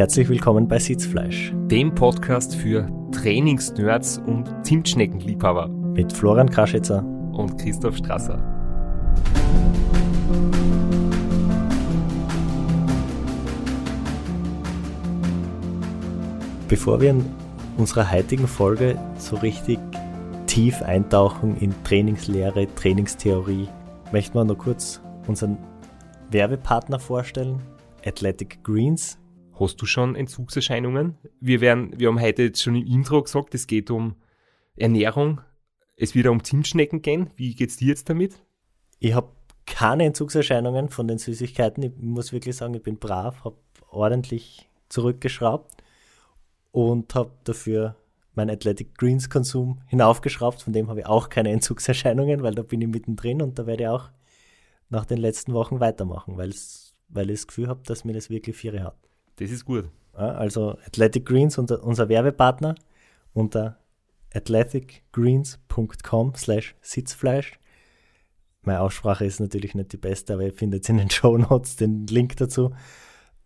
Herzlich willkommen bei Sitzfleisch, dem Podcast für Trainingsnerds und Zimtschneckenliebhaber mit Florian Kraschitzer und Christoph Strasser. Bevor wir in unserer heutigen Folge so richtig tief eintauchen in Trainingslehre, Trainingstheorie, möchten wir noch kurz unseren Werbepartner vorstellen, Athletic Greens. Hast du schon Entzugserscheinungen? Wir, werden, wir haben heute jetzt schon im Intro gesagt, es geht um Ernährung. Es wird um Zimtschnecken gehen. Wie geht es dir jetzt damit? Ich habe keine Entzugserscheinungen von den Süßigkeiten. Ich muss wirklich sagen, ich bin brav, habe ordentlich zurückgeschraubt und habe dafür meinen Athletic Greens Konsum hinaufgeschraubt. Von dem habe ich auch keine Entzugserscheinungen, weil da bin ich mittendrin und da werde ich auch nach den letzten Wochen weitermachen, weil ich das Gefühl habe, dass mir das wirklich Viere hat. Das ist gut. Also Athletic Greens, unser, unser Werbepartner, unter athleticgreens.com slash Sitzfleisch. Meine Aussprache ist natürlich nicht die beste, aber ihr findet in den Show Notes den Link dazu.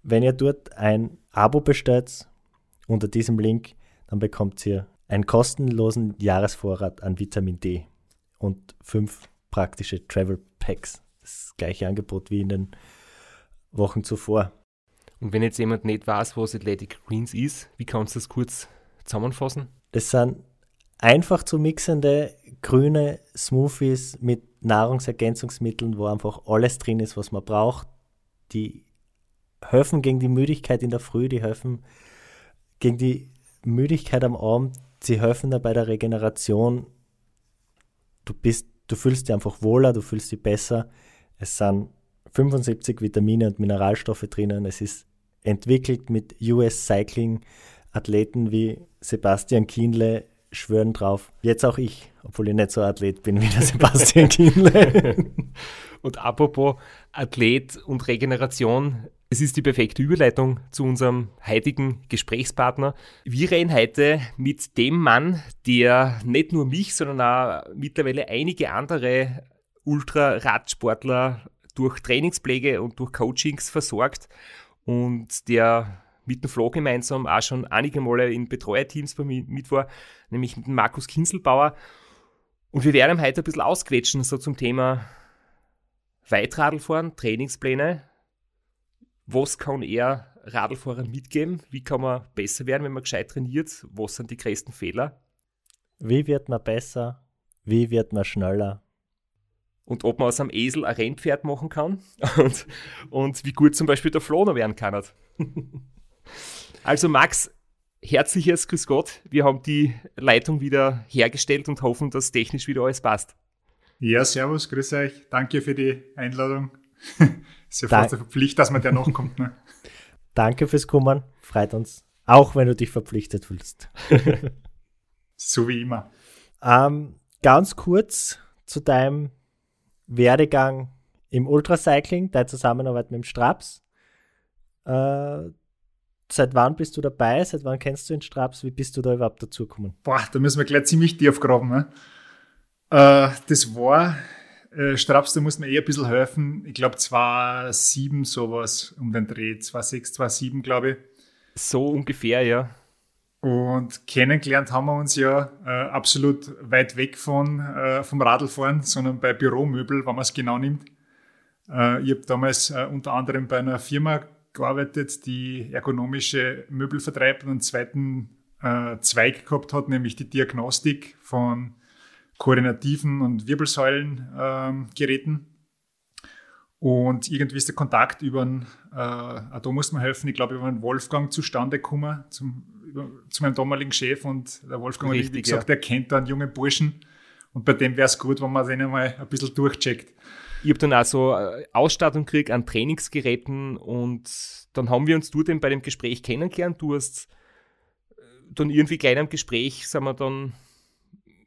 Wenn ihr dort ein Abo bestellt unter diesem Link, dann bekommt ihr einen kostenlosen Jahresvorrat an Vitamin D und fünf praktische Travel Packs. Das gleiche Angebot wie in den Wochen zuvor. Und wenn jetzt jemand nicht weiß, was Athletic Greens ist, wie kannst du das kurz zusammenfassen? Das sind einfach zu mixende grüne Smoothies mit Nahrungsergänzungsmitteln, wo einfach alles drin ist, was man braucht. Die helfen gegen die Müdigkeit in der Früh, die helfen gegen die Müdigkeit am Abend, sie helfen da bei der Regeneration. Du bist, du fühlst dich einfach wohler, du fühlst dich besser. Es sind 75 Vitamine und Mineralstoffe drinnen. Es ist entwickelt mit US Cycling Athleten wie Sebastian Kienle schwören drauf. Jetzt auch ich, obwohl ich nicht so Athlet bin wie der Sebastian Kienle. und apropos Athlet und Regeneration, es ist die perfekte Überleitung zu unserem heutigen Gesprächspartner. Wir reden heute mit dem Mann, der nicht nur mich, sondern auch mittlerweile einige andere Ultra-Radsportler durch Trainingspflege und durch Coachings versorgt und der mit dem Flo gemeinsam auch schon einige Male in Betreuerteams bei mir mit war, nämlich mit dem Markus Kinselbauer. Und wir werden heute ein bisschen ausquetschen, so zum Thema Weitradlfahren, Trainingspläne. Was kann er Radlfahrern mitgeben? Wie kann man besser werden, wenn man gescheit trainiert? Was sind die größten Fehler? Wie wird man besser? Wie wird man schneller? Und ob man aus einem Esel ein Rennpferd machen kann und, und wie gut zum Beispiel der Flo noch werden kann. Also Max, herzliches Grüß Gott. Wir haben die Leitung wieder hergestellt und hoffen, dass technisch wieder alles passt. Ja, servus, grüß euch. Danke für die Einladung. ist ja fast eine Pflicht, dass man der noch kommt. Ne? Danke fürs Kommen. Freut uns. Auch wenn du dich verpflichtet fühlst. so wie immer. Ähm, ganz kurz zu deinem Werdegang im Ultracycling, deine Zusammenarbeit mit dem Straps. Äh, seit wann bist du dabei? Seit wann kennst du den Straps? Wie bist du da überhaupt dazugekommen? Boah, da müssen wir gleich ziemlich tief graben. Ne? Äh, das war, äh, Straps, da muss man eher ein bisschen helfen. Ich glaube, 2007 sowas um den Dreh. 2006, 2007, glaube ich. So ungefähr, ja. Und kennengelernt haben wir uns ja äh, absolut weit weg von, äh, vom Radlfahren, sondern bei Büromöbel, wenn man es genau nimmt. Äh, ich habe damals äh, unter anderem bei einer Firma gearbeitet, die ergonomische Möbel vertreibt und einen zweiten äh, Zweig gehabt hat, nämlich die Diagnostik von koordinativen und Wirbelsäulengeräten. Ähm, und irgendwie ist der Kontakt über einen, äh, da muss man helfen, ich glaube, über einen Wolfgang zustande gekommen, zum, zu meinem damaligen Chef und der Wolfgang Richtig, hat, wie gesagt, ja. der kennt da einen jungen Burschen und bei dem wäre es gut, wenn man den mal ein bisschen durchcheckt. Ich habe dann auch so äh, Ausstattung gekriegt an Trainingsgeräten und dann haben wir uns du denn bei dem Gespräch kennengelernt. Du hast äh, dann irgendwie gleich am Gespräch, sind wir dann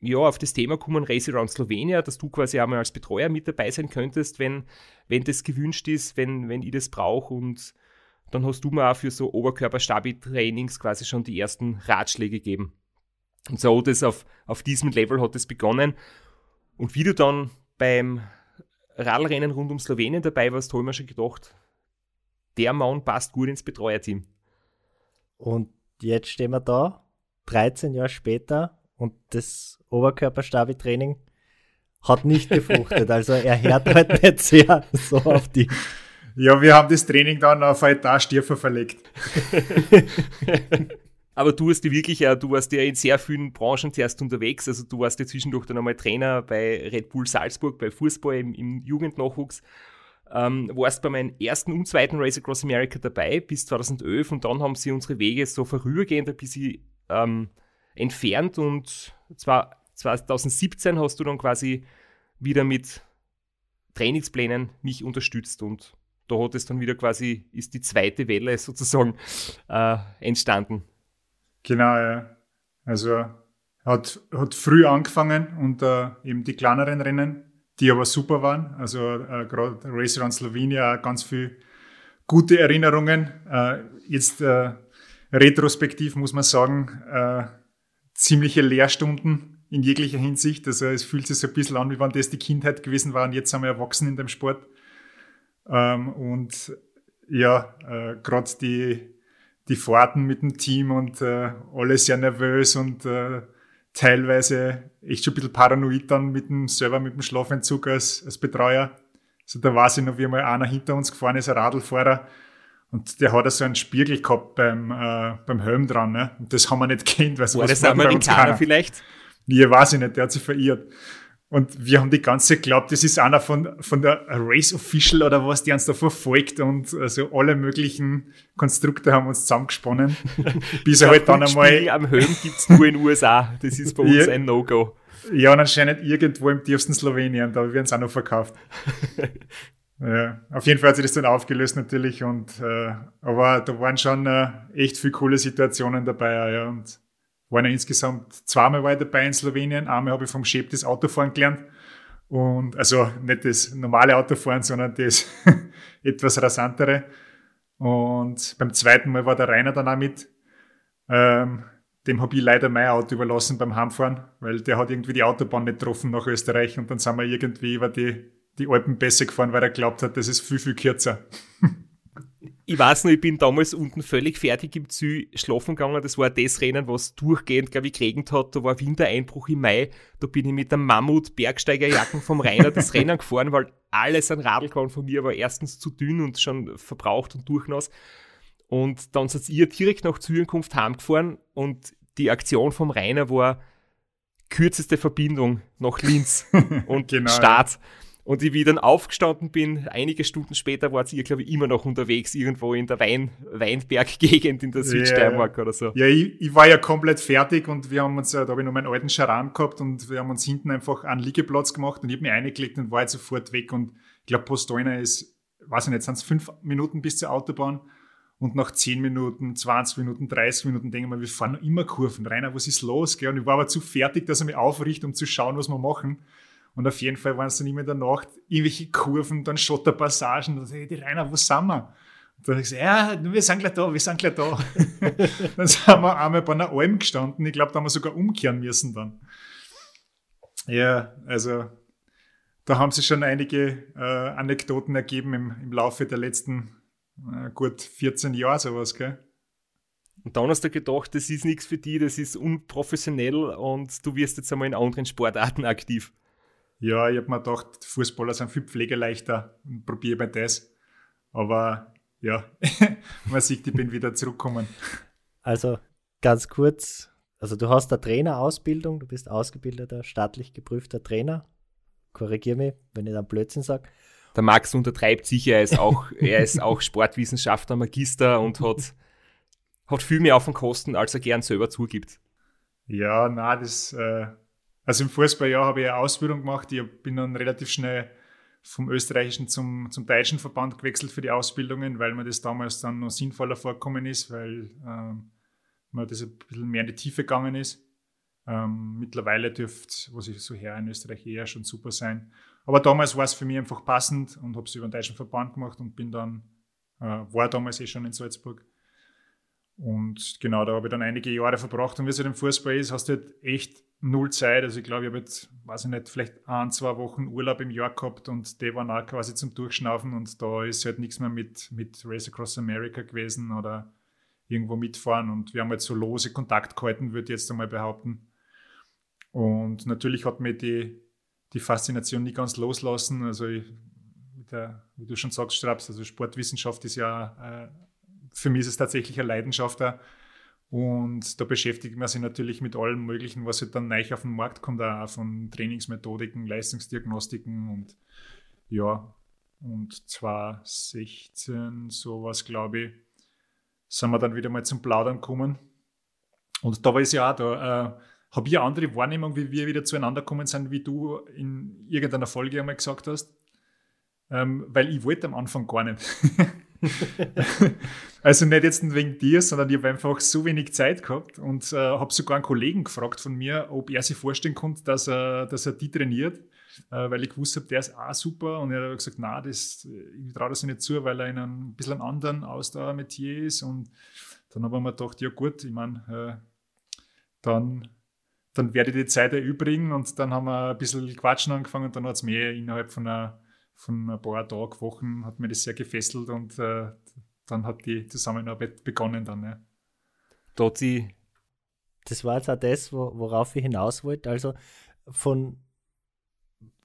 ja, auf das Thema kommen, Race Around Slovenia, dass du quasi einmal als Betreuer mit dabei sein könntest, wenn, wenn das gewünscht ist, wenn, wenn ich das brauche und dann hast du mir auch für so Oberkörper-Stabi-Trainings quasi schon die ersten Ratschläge gegeben. Und so das auf, auf diesem Level hat es begonnen. Und wie du dann beim Radlrennen rund um Slowenien dabei warst, habe ich mir schon gedacht, der Mann passt gut ins Betreuerteam. Und jetzt stehen wir da, 13 Jahre später, und das Oberkörperstabi-Training hat nicht gefruchtet. Also er hört halt nicht sehr so auf die. Ja, wir haben das Training dann auf eine Etage verlegt. Aber du hast die wirklich, du warst ja in sehr vielen Branchen zuerst unterwegs. Also du warst ja zwischendurch dann einmal Trainer bei Red Bull Salzburg, bei Fußball im, im Jugendnachwuchs. Ähm, warst bei meinem ersten und zweiten Race Across America dabei bis 2011 und dann haben sie unsere Wege so vorübergehend ein bisschen ähm, entfernt und zwar 2017 hast du dann quasi wieder mit Trainingsplänen mich unterstützt und da hat es dann wieder quasi, ist die zweite Welle sozusagen äh, entstanden. Genau, ja. Also hat, hat früh angefangen und äh, eben die kleineren Rennen, die aber super waren. Also äh, gerade Race Around Slovenia, ganz viel gute Erinnerungen. Äh, jetzt äh, retrospektiv muss man sagen, äh, ziemliche Lehrstunden in jeglicher Hinsicht. Also es fühlt sich so ein bisschen an, wie wenn das die Kindheit gewesen war und jetzt sind wir erwachsen in dem Sport. Ähm, und ja, äh, gerade die die Fahrten mit dem Team und äh, alle sehr nervös und äh, teilweise echt schon ein bisschen paranoid dann mit dem selber mit dem Schlafentzug als, als Betreuer. Also da weiß ich noch, wie mal einer hinter uns gefahren ist, ein Radlfahrer. Und der hat so einen Spiegel gehabt beim, äh, beim Helm dran. Ne? Und das haben wir nicht kennt. Weil War das Amerikaner vielleicht? Nee, weiß ich nicht, der hat sich verirrt. Und wir haben die ganze geglaubt, das ist einer von, von der Race Official oder was, die uns da verfolgt und also alle möglichen Konstrukte haben uns zusammengesponnen. bis er halt dann einmal. am Helm gibt's nur in den USA. Das ist bei uns ja, ein No-Go. Ja, und anscheinend irgendwo im tiefsten Slowenien, da werden sie auch noch verkauft. ja, auf jeden Fall hat sich das dann aufgelöst natürlich und, äh, aber da waren schon äh, echt viele coole Situationen dabei, ja, und waren ja insgesamt zweimal war dabei in Slowenien. Einmal habe ich vom Chef das Autofahren gelernt. Und also nicht das normale Autofahren, sondern das etwas rasantere. Und beim zweiten Mal war der Rainer dann auch mit. Ähm, dem habe ich leider mein Auto überlassen beim Heimfahren, weil der hat irgendwie die Autobahn nicht getroffen nach Österreich und dann sind wir irgendwie über die, die besser gefahren, weil er glaubt hat, das ist viel, viel kürzer. ich weiß noch, ich bin damals unten völlig fertig im Ziel schlafen gegangen. Das war das Rennen, was durchgehend, glaube ich, geregnet hat. Da war Wintereinbruch im Mai. Da bin ich mit der Mammut-Bergsteigerjacken vom Rainer das Rennen gefahren, weil alles an Radlkorn von mir war erstens zu dünn und schon verbraucht und durchnass. Und dann seid ihr direkt nach Zürichkunft heimgefahren und die Aktion vom Rainer war kürzeste Verbindung nach Linz und genau, Start. Ja. Und wie ich dann aufgestanden bin, einige Stunden später war ihr, glaube ich, immer noch unterwegs, irgendwo in der Wein Weinberg-Gegend in der Südsteiermark ja, oder so. Ja, ich, ich, war ja komplett fertig und wir haben uns, da habe ich noch meinen alten Charan gehabt und wir haben uns hinten einfach einen Liegeplatz gemacht und ich habe mich eingelegt und war jetzt sofort weg. Und ich glaube, Postolna ist, weiß ich nicht, sind es fünf Minuten bis zur Autobahn. Und nach 10 Minuten, 20 Minuten, 30 Minuten denken wir, wir fahren noch immer Kurven. Rainer, was ist los? Und ich war aber zu fertig, dass er mich aufrichtet, um zu schauen, was wir machen. Und auf jeden Fall waren es dann immer in der Nacht irgendwelche Kurven, dann Schotterpassagen. Da sag ich, die Rainer, wo sind wir? Und dann habe ich gesagt, ja, wir sind gleich da, wir sind gleich da. dann sind wir einmal bei einer Alm gestanden. Ich glaube, da haben wir sogar umkehren müssen dann. Ja, also da haben sich schon einige äh, Anekdoten ergeben im, im Laufe der letzten äh, gut 14 Jahre sowas, gell? Und dann hast du gedacht, das ist nichts für dich, das ist unprofessionell und du wirst jetzt einmal in anderen Sportarten aktiv. Ja, ich habe mir gedacht, Fußballer sind viel pflegeleichter und probiere mal das. Aber ja, man sieht, ich bin wieder zurückgekommen. Also ganz kurz, also du hast eine Trainerausbildung, du bist ausgebildeter, staatlich geprüfter Trainer. Korrigier mich, wenn ich dann Blödsinn sage. Der Max untertreibt sicher, er ist auch, er ist auch Sportwissenschaftler, Magister und hat, hat viel mehr auf den Kosten, als er gern selber zugibt. Ja, na, das äh, also im Fußballjahr habe ich eine Ausbildung gemacht. Ich bin dann relativ schnell vom österreichischen zum, zum deutschen Verband gewechselt für die Ausbildungen, weil mir das damals dann noch sinnvoller vorgekommen ist, weil ähm, mir das ein bisschen mehr in die Tiefe gegangen ist. Ähm, mittlerweile dürfte, was ich so her in Österreich eher schon super sein. Aber damals war es für mich einfach passend und habe es über den deutschen Verband gemacht und bin dann, äh, war damals eh schon in Salzburg. Und genau, da habe ich dann einige Jahre verbracht. Und wie es halt im Fußball ist, hast du halt echt null Zeit. Also ich glaube, ich habe jetzt, weiß ich nicht, vielleicht ein, zwei Wochen Urlaub im Jahr gehabt und die waren auch quasi zum Durchschnaufen und da ist halt nichts mehr mit, mit Race Across America gewesen oder irgendwo mitfahren. Und wir haben jetzt so lose Kontakt gehalten, würde ich jetzt einmal behaupten. Und natürlich hat mir die, die Faszination nie ganz loslassen. Also ich, der, wie du schon sagst, Straps, also Sportwissenschaft ist ja, äh, für mich ist es tatsächlich eine Leidenschaft da. Und da beschäftigt man sich natürlich mit allem Möglichen, was halt dann neu auf den Markt kommt, auch von Trainingsmethodiken, Leistungsdiagnostiken und ja, und 2016, sowas glaube ich, sind wir dann wieder mal zum Plaudern gekommen. Und da war es ja auch, da äh, habe ich eine andere Wahrnehmung, wie wir wieder zueinander gekommen sind, wie du in irgendeiner Folge einmal gesagt hast. Ähm, weil ich wollte am Anfang gar nicht. also nicht jetzt wegen dir, sondern ich habe einfach so wenig Zeit gehabt und äh, habe sogar einen Kollegen gefragt von mir, ob er sich vorstellen konnte, dass er, dass er die trainiert, äh, weil ich gewusst habe, der ist auch super und er hat gesagt, na, das, ich traue das nicht zu, weil er in einem ein bisschen anderen Ausdauermetier ist und dann habe ich mir gedacht, ja gut, ich meine, äh, dann dann werde ich die Zeit erübrigen und dann haben wir ein bisschen Quatschen angefangen und dann hat es mir innerhalb von, einer, von ein paar Tagen, Wochen, hat mir das sehr gefesselt und äh, dann hat die Zusammenarbeit begonnen dann. Ja. Dort das war jetzt auch das, worauf ich hinaus wollte. Also von,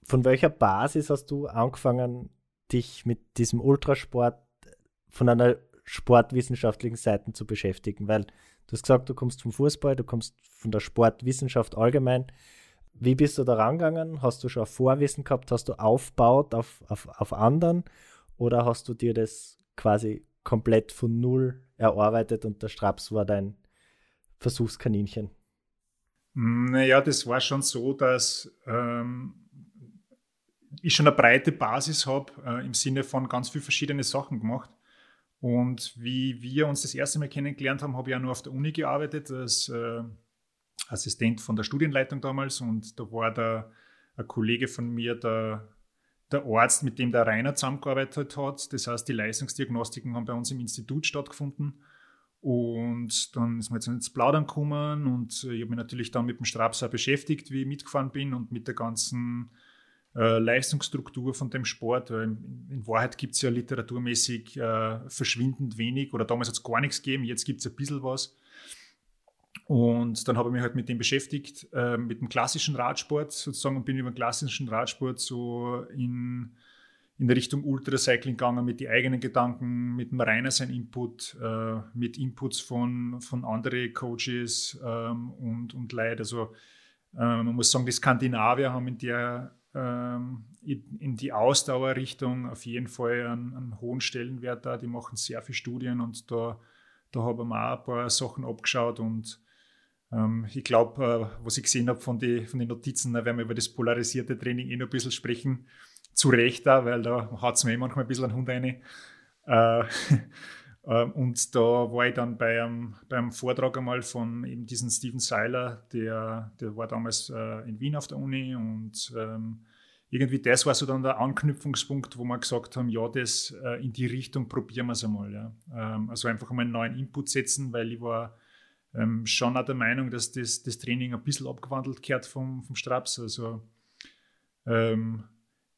von welcher Basis hast du angefangen, dich mit diesem Ultrasport von einer sportwissenschaftlichen Seite zu beschäftigen? Weil Du hast gesagt, du kommst vom Fußball, du kommst von der Sportwissenschaft allgemein. Wie bist du da rangegangen? Hast du schon Vorwissen gehabt? Hast du aufgebaut auf, auf, auf anderen? Oder hast du dir das quasi komplett von Null erarbeitet und der Straps war dein Versuchskaninchen? Naja, das war schon so, dass ähm, ich schon eine breite Basis habe, äh, im Sinne von ganz viele verschiedene Sachen gemacht. Und wie wir uns das erste Mal kennengelernt haben, habe ich ja nur auf der Uni gearbeitet als äh, Assistent von der Studienleitung damals. Und da war da ein Kollege von mir, der, der Arzt, mit dem der Rainer zusammengearbeitet hat. Das heißt, die Leistungsdiagnostiken haben bei uns im Institut stattgefunden. Und dann ist man jetzt ins Plaudern gekommen und ich habe mich natürlich dann mit dem Strapser beschäftigt, wie ich mitgefahren bin und mit der ganzen äh, Leistungsstruktur von dem Sport. In, in Wahrheit gibt es ja literaturmäßig äh, verschwindend wenig oder damals hat es gar nichts gegeben, jetzt gibt es ein bisschen was. Und dann habe ich mich halt mit dem beschäftigt, äh, mit dem klassischen Radsport sozusagen und bin über den klassischen Radsport so in, in Richtung Ultracycling gegangen mit den eigenen Gedanken, mit dem Rainer sein Input, äh, mit Inputs von, von anderen Coaches ähm, und, und Leute. Also äh, man muss sagen, die Skandinavier haben in der ähm, in die Ausdauerrichtung auf jeden Fall einen, einen, hohen Stellenwert da. Die machen sehr viele Studien und da, da haben wir auch ein paar Sachen abgeschaut und ich glaube, äh, was ich gesehen habe von, von den Notizen, da werden wir über das polarisierte Training eh noch ein bisschen sprechen. Zu Recht da, weil da hat es mir eh manchmal ein bisschen einen Hund rein. Äh, ähm, und da war ich dann bei einem, beim Vortrag einmal von eben diesen Steven Seiler, der, der war damals äh, in Wien auf der Uni und ähm, irgendwie das war so dann der Anknüpfungspunkt, wo wir gesagt haben, ja, das in die Richtung probieren wir es einmal. Ja. Ähm, also einfach einmal einen neuen Input setzen, weil ich war ähm, schon auch der Meinung, dass das, das Training ein bisschen abgewandelt gehört vom, vom Straps. Also ähm,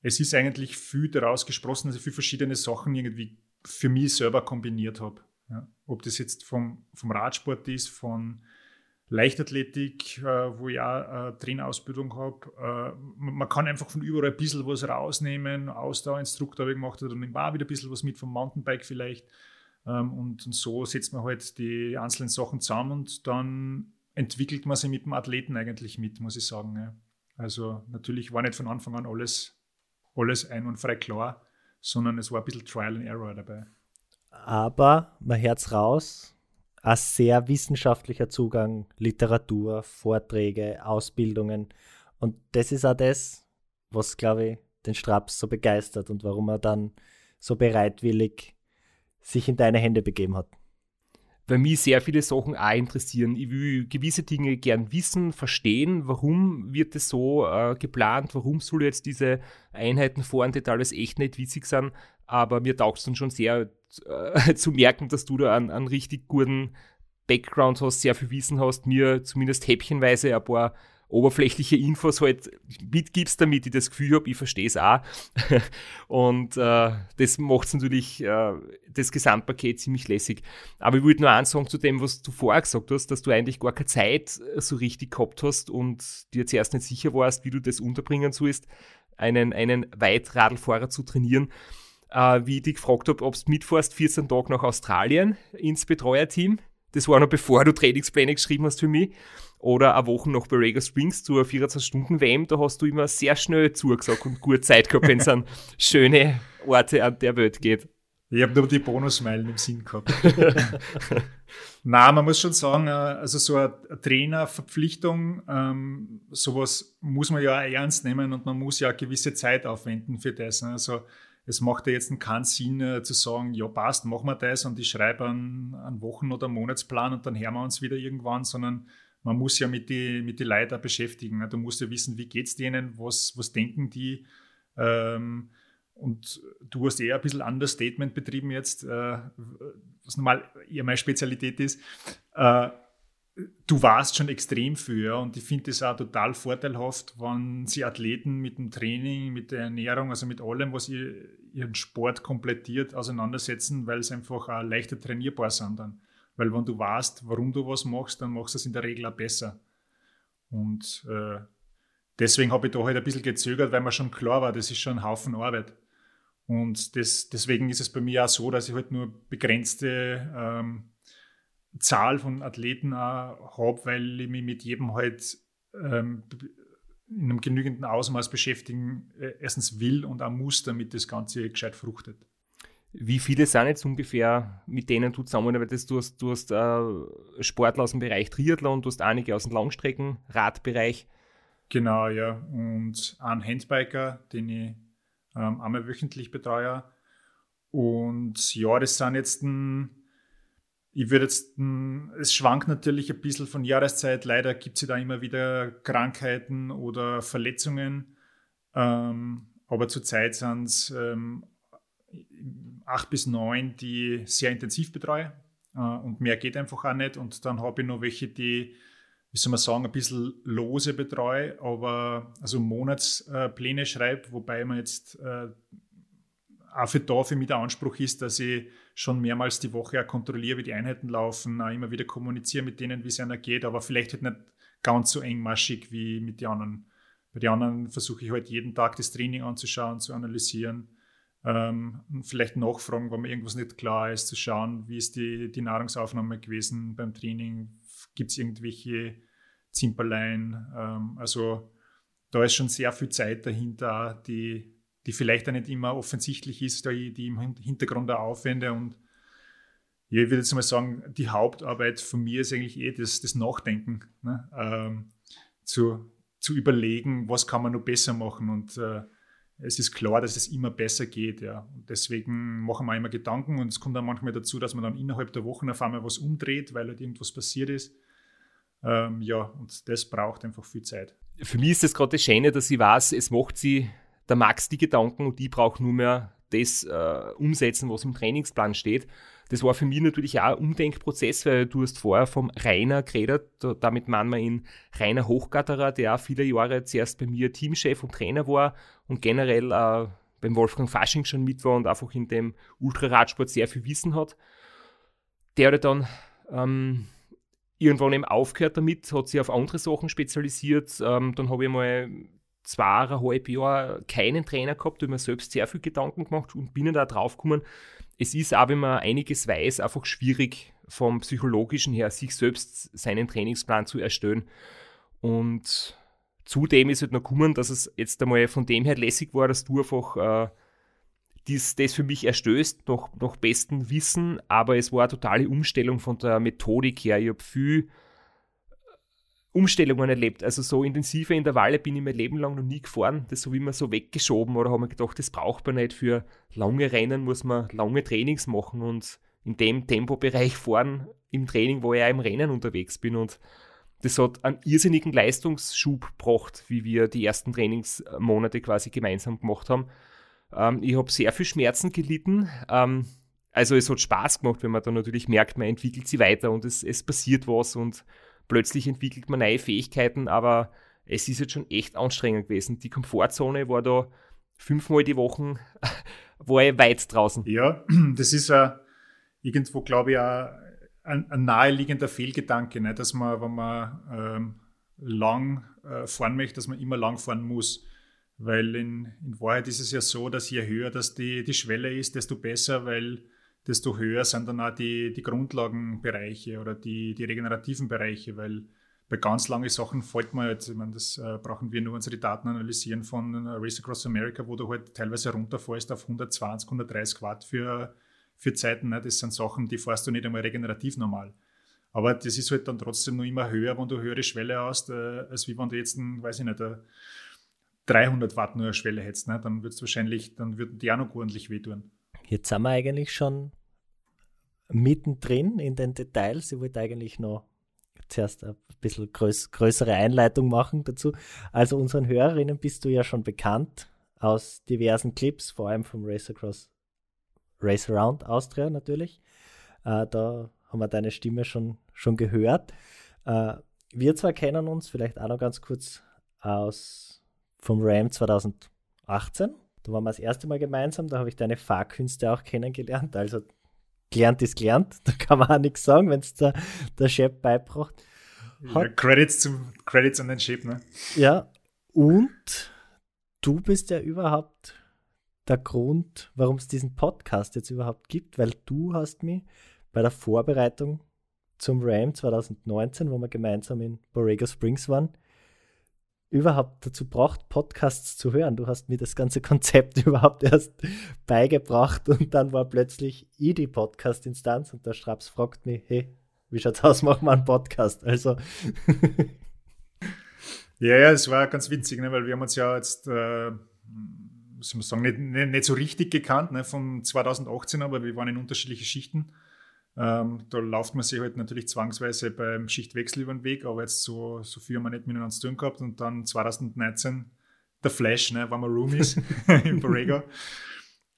es ist eigentlich viel daraus gesprossen, dass ich viele verschiedene Sachen irgendwie für mich selber kombiniert habe. Ja. Ob das jetzt vom, vom Radsport ist, von Leichtathletik, äh, wo ich auch äh, Trainerausbildung habe. Äh, man kann einfach von überall ein bisschen was rausnehmen. Ausdauerinstruktor habe ich gemacht, nimmt auch wieder ein bisschen was mit vom Mountainbike vielleicht. Ähm, und, und, so setzt man halt die einzelnen Sachen zusammen und dann entwickelt man sich mit dem Athleten eigentlich mit, muss ich sagen. Ja. Also natürlich war nicht von Anfang an alles, alles einwandfrei klar sondern es war ein bisschen Trial and Error dabei. Aber man hört raus, ein sehr wissenschaftlicher Zugang, Literatur, Vorträge, Ausbildungen. Und das ist auch das, was, glaube ich, den Straps so begeistert und warum er dann so bereitwillig sich in deine Hände begeben hat weil mich sehr viele Sachen auch interessieren. Ich will gewisse Dinge gern wissen, verstehen, warum wird es so äh, geplant, warum soll jetzt diese Einheiten fahren, die alles echt nicht witzig sind, aber mir taugt es dann schon sehr äh, zu merken, dass du da einen, einen richtig guten Background hast, sehr viel Wissen hast, mir zumindest häppchenweise ein paar oberflächliche Infos halt mitgibst, damit ich das Gefühl habe, ich verstehe es auch. und äh, das macht natürlich äh, das Gesamtpaket ziemlich lässig. Aber ich wollte nur eins sagen zu dem, was du vorher gesagt hast, dass du eigentlich gar keine Zeit äh, so richtig gehabt hast und dir zuerst nicht sicher warst, wie du das unterbringen sollst, einen, einen Weitradlfahrer zu trainieren. Äh, wie ich dich gefragt habe, ob du mitfährst, 14 Tage nach Australien ins Betreuerteam. Das war noch bevor du Trainingspläne geschrieben hast für mich oder eine Woche noch bei Rager Springs zur 24-Stunden-WM, da hast du immer sehr schnell zugesagt und gut Zeit gehabt, wenn es an schöne Orte an der Welt geht. Ich habe nur die Bonusmeilen im Sinn gehabt. Na, man muss schon sagen, äh, also so eine Trainerverpflichtung, ähm, sowas muss man ja ernst nehmen und man muss ja eine gewisse Zeit aufwenden für das. Ne? Also es macht ja jetzt keinen Sinn äh, zu sagen, ja passt, machen wir das und ich schreibe einen, einen Wochen- oder Monatsplan und dann hören wir uns wieder irgendwann, sondern man muss ja mit den mit die Leuten beschäftigen. Ne? Du musst ja wissen, wie geht es denen, was, was denken die. Ähm, und du hast eher ein bisschen Understatement betrieben jetzt, äh, was normal eher meine Spezialität ist. Äh, du warst schon extrem für und ich finde es auch total vorteilhaft, wenn sie Athleten mit dem Training, mit der Ernährung, also mit allem, was ihr, ihren Sport komplettiert, auseinandersetzen, weil es einfach auch leichter trainierbar sind dann. Weil wenn du weißt, warum du was machst, dann machst du es in der Regel auch besser. Und äh, deswegen habe ich da halt ein bisschen gezögert, weil mir schon klar war, das ist schon ein Haufen Arbeit. Und das, deswegen ist es bei mir auch so, dass ich halt nur begrenzte ähm, Zahl von Athleten habe, weil ich mich mit jedem halt ähm, in einem genügenden Ausmaß beschäftigen, äh, erstens will und auch muss, damit das Ganze gescheit fruchtet. Wie viele sind jetzt ungefähr, mit denen du zusammenarbeitest? Du hast, du hast äh, Sportler aus dem Bereich Triathlon, du hast einige aus dem Langstrecken-Radbereich. Genau, ja. Und einen Handbiker, den ich ähm, einmal wöchentlich betreue. Und ja, das sind jetzt ein, ich würde jetzt, ein, es schwankt natürlich ein bisschen von Jahreszeit. Leider gibt es da immer wieder Krankheiten oder Verletzungen. Ähm, aber zurzeit sind es ähm, acht bis neun, die sehr intensiv betreue. Äh, und mehr geht einfach auch nicht. Und dann habe ich noch welche, die, wie soll man sagen, ein bisschen lose betreue, aber also Monatspläne schreibe, wobei man jetzt äh, auch für da für mich der Anspruch ist, dass ich schon mehrmals die Woche auch kontrolliere, wie die Einheiten laufen, auch immer wieder kommuniziere mit denen, wie es einer geht, aber vielleicht halt nicht ganz so engmaschig wie mit den anderen. Bei den anderen versuche ich halt jeden Tag das Training anzuschauen, zu analysieren ähm, vielleicht nachfragen, wenn mir irgendwas nicht klar ist, zu schauen, wie ist die, die Nahrungsaufnahme gewesen beim Training, gibt es irgendwelche Zimperlein, ähm, also da ist schon sehr viel Zeit dahinter, die, die vielleicht auch nicht immer offensichtlich ist, die, die im Hintergrund auch aufwende. Und ja, ich würde jetzt mal sagen, die Hauptarbeit von mir ist eigentlich eh das, das Nachdenken, ne? ähm, zu, zu überlegen, was kann man noch besser machen? Und äh, es ist klar, dass es immer besser geht. Ja. Und deswegen machen wir immer Gedanken und es kommt dann manchmal dazu, dass man dann innerhalb der Wochen auf einmal was umdreht, weil halt irgendwas passiert ist. Ähm, ja, und das braucht einfach viel Zeit. Für mich ist das gerade das Schöne, dass ich weiß, es macht sie der Max die Gedanken und ich brauche nur mehr das äh, umsetzen, was im Trainingsplan steht. Das war für mich natürlich auch ein Umdenkprozess, weil du hast vorher vom Rainer geredet, damit meinen wir ihn Rainer Hochgatterer, der auch viele Jahre zuerst bei mir Teamchef und Trainer war und generell äh, beim Wolfgang Fasching schon mit war und einfach in dem Ultraradsport sehr viel Wissen hat. Der hat dann ähm, irgendwann eben aufgehört damit, hat sich auf andere Sachen spezialisiert. Ähm, dann habe ich mal zweieinhalb Jahre keinen Trainer gehabt, habe mir selbst sehr viel Gedanken gemacht und bin da drauf gekommen, es ist auch, wenn man einiges weiß, einfach schwierig vom psychologischen her, sich selbst seinen Trainingsplan zu erstellen. Und zudem ist halt noch gekommen, dass es jetzt einmal von dem her lässig war, dass du einfach äh, dies, das für mich erstößt, nach, nach bestem Wissen, aber es war eine totale Umstellung von der Methodik her. Ich habe viel Umstellungen erlebt. Also so intensive Intervalle bin ich mein Leben lang noch nie gefahren. Das so wie man so weggeschoben oder habe mir gedacht, das braucht man nicht. Für lange Rennen muss man lange Trainings machen und in dem Tempobereich fahren im Training, wo ich auch im Rennen unterwegs bin. Und das hat einen irrsinnigen Leistungsschub gebracht, wie wir die ersten Trainingsmonate quasi gemeinsam gemacht haben. Ähm, ich habe sehr viel Schmerzen gelitten. Ähm, also es hat Spaß gemacht, wenn man dann natürlich merkt, man entwickelt sie weiter und es, es passiert was und plötzlich entwickelt man neue Fähigkeiten, aber es ist jetzt schon echt anstrengend gewesen. Die Komfortzone war da fünfmal die Woche, war ich weit draußen. Ja, das ist ja irgendwo, glaube ich, ein, ein naheliegender Fehlgedanke, ne? dass man, wenn man ähm, lang äh, fahren möchte, dass man immer lang fahren muss. Weil in, in Wahrheit ist es ja so, dass je höher das die, die Schwelle ist, desto besser, weil desto höher sind dann auch die, die Grundlagenbereiche oder die, die regenerativen Bereiche, weil bei ganz langen Sachen fällt man jetzt, ich meine, das äh, brauchen wir nur unsere Daten analysieren von Race Across America, wo du halt teilweise runterfällst auf 120, 130 Watt für, für Zeiten. Ne? Das sind Sachen, die fährst du nicht einmal regenerativ normal. Aber das ist halt dann trotzdem noch immer höher, wenn du höhere Schwelle hast, äh, als wie wenn du jetzt, ein, weiß ich nicht, 300 Watt nur eine Schwelle hättest. Ne? Dann wird es wahrscheinlich, dann würden die auch noch ordentlich wehtun. Jetzt sind wir eigentlich schon mittendrin in den Details. Ich wollte eigentlich noch zuerst ein bisschen größ größere Einleitung machen dazu. Also unseren Hörerinnen bist du ja schon bekannt aus diversen Clips, vor allem vom Race Across Race Around Austria natürlich. Äh, da haben wir deine Stimme schon, schon gehört. Äh, wir zwar kennen uns vielleicht auch noch ganz kurz aus vom Ram 2018. Da waren wir das erste Mal gemeinsam, da habe ich deine Fahrkünste auch kennengelernt. Also gelernt ist gelernt, da kann man auch nichts sagen, wenn es der, der Chef beibracht. Ja, Credits, zum, Credits an den Chef, ne? Ja, und du bist ja überhaupt der Grund, warum es diesen Podcast jetzt überhaupt gibt, weil du hast mich bei der Vorbereitung zum RAM 2019, wo wir gemeinsam in Borrego Springs waren, überhaupt dazu braucht, Podcasts zu hören. Du hast mir das ganze Konzept überhaupt erst beigebracht und dann war plötzlich ich die Podcast-Instanz und der Straps fragt mich, hey, wie schaut's aus, machen wir einen Podcast? Also. ja, ja, es war ganz witzig, ne, weil wir haben uns ja jetzt, äh, muss man sagen, nicht, nicht, nicht, so richtig gekannt, ne, von 2018, aber wir waren in unterschiedliche Schichten. Ähm, da läuft man sich halt natürlich zwangsweise beim Schichtwechsel über den Weg, aber jetzt so, so viel haben wir nicht miteinander zu tun gehabt. Und dann 2019 der Flash, ne, wenn man Roomies in Borrego.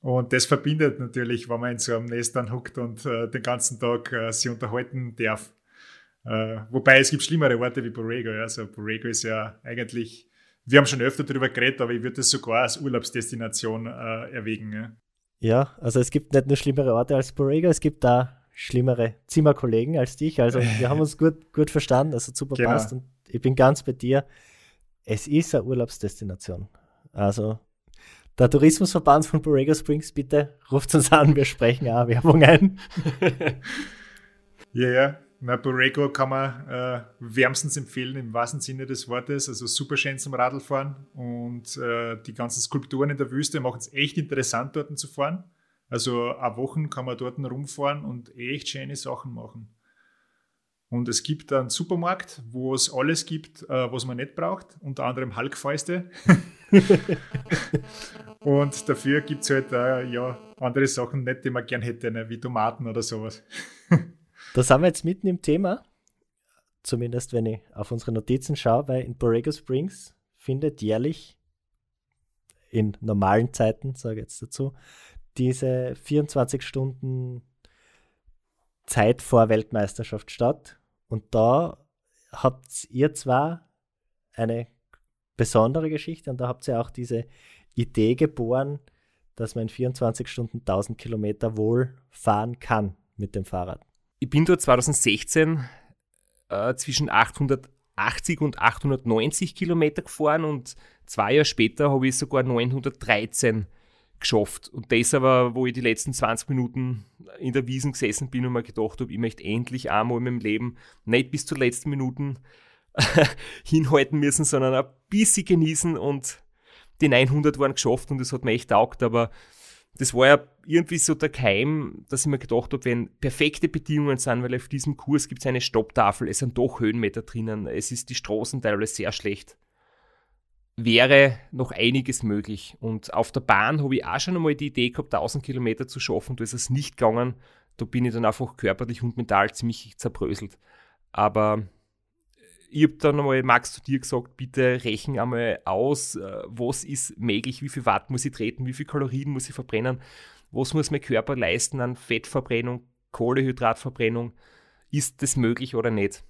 Und das verbindet natürlich, wenn man in so einem Nest dann huckt und äh, den ganzen Tag äh, sich unterhalten darf. Äh, wobei es gibt schlimmere Orte wie Borrego. Ja. Also Borrego ist ja eigentlich, wir haben schon öfter darüber geredet, aber ich würde das sogar als Urlaubsdestination äh, erwägen. Ja. ja, also es gibt nicht nur schlimmere Orte als Borrego, es gibt da schlimmere Zimmerkollegen als dich. Also wir haben uns gut, gut verstanden, also super genau. passt und ich bin ganz bei dir. Es ist eine Urlaubsdestination. Also der Tourismusverband von Borrego Springs, bitte ruft uns an, wir sprechen auch Werbung ein. ja, ja. Na, Borrego kann man äh, wärmstens empfehlen im wahrsten Sinne des Wortes. Also super schön zum Radlfahren und äh, die ganzen Skulpturen in der Wüste machen es echt interessant, dort zu fahren. Also eine Woche kann man dort rumfahren und echt schöne Sachen machen. Und es gibt einen Supermarkt, wo es alles gibt, äh, was man nicht braucht, unter anderem Halkfäuste. und dafür gibt es halt äh, ja, andere Sachen nicht, die man gern hätte, ne, wie Tomaten oder sowas. da sind wir jetzt mitten im Thema, zumindest wenn ich auf unsere Notizen schaue, weil in Borrego Springs findet jährlich in normalen Zeiten, sage ich jetzt dazu, diese 24 Stunden Zeit vor Weltmeisterschaft statt. Und da habt ihr zwar eine besondere Geschichte und da habt ihr auch diese Idee geboren, dass man in 24 Stunden 1000 Kilometer wohl fahren kann mit dem Fahrrad. Ich bin dort 2016 äh, zwischen 880 und 890 Kilometer gefahren und zwei Jahre später habe ich sogar 913 geschafft. Und das aber, wo ich die letzten 20 Minuten in der Wiesen gesessen bin und mir gedacht habe, ich möchte endlich einmal in meinem Leben nicht bis zur letzten Minuten hinhalten müssen, sondern ein bisschen genießen und die 900 waren geschafft und das hat mir echt taugt, aber das war ja irgendwie so der Keim, dass ich mir gedacht habe, wenn perfekte Bedingungen sind, weil auf diesem Kurs gibt es eine Stopptafel, es sind doch Höhenmeter drinnen, es ist die Straßen teilweise sehr schlecht wäre noch einiges möglich. Und auf der Bahn habe ich auch schon einmal die Idee gehabt, 1000 Kilometer zu schaffen. Da ist es nicht gegangen. Da bin ich dann einfach körperlich und mental ziemlich zerbröselt. Aber ich habe dann einmal, Max, zu dir gesagt, bitte rechnen einmal aus, äh, was ist möglich, wie viel Watt muss ich treten, wie viel Kalorien muss ich verbrennen, was muss mein Körper leisten an Fettverbrennung, Kohlehydratverbrennung, ist das möglich oder nicht?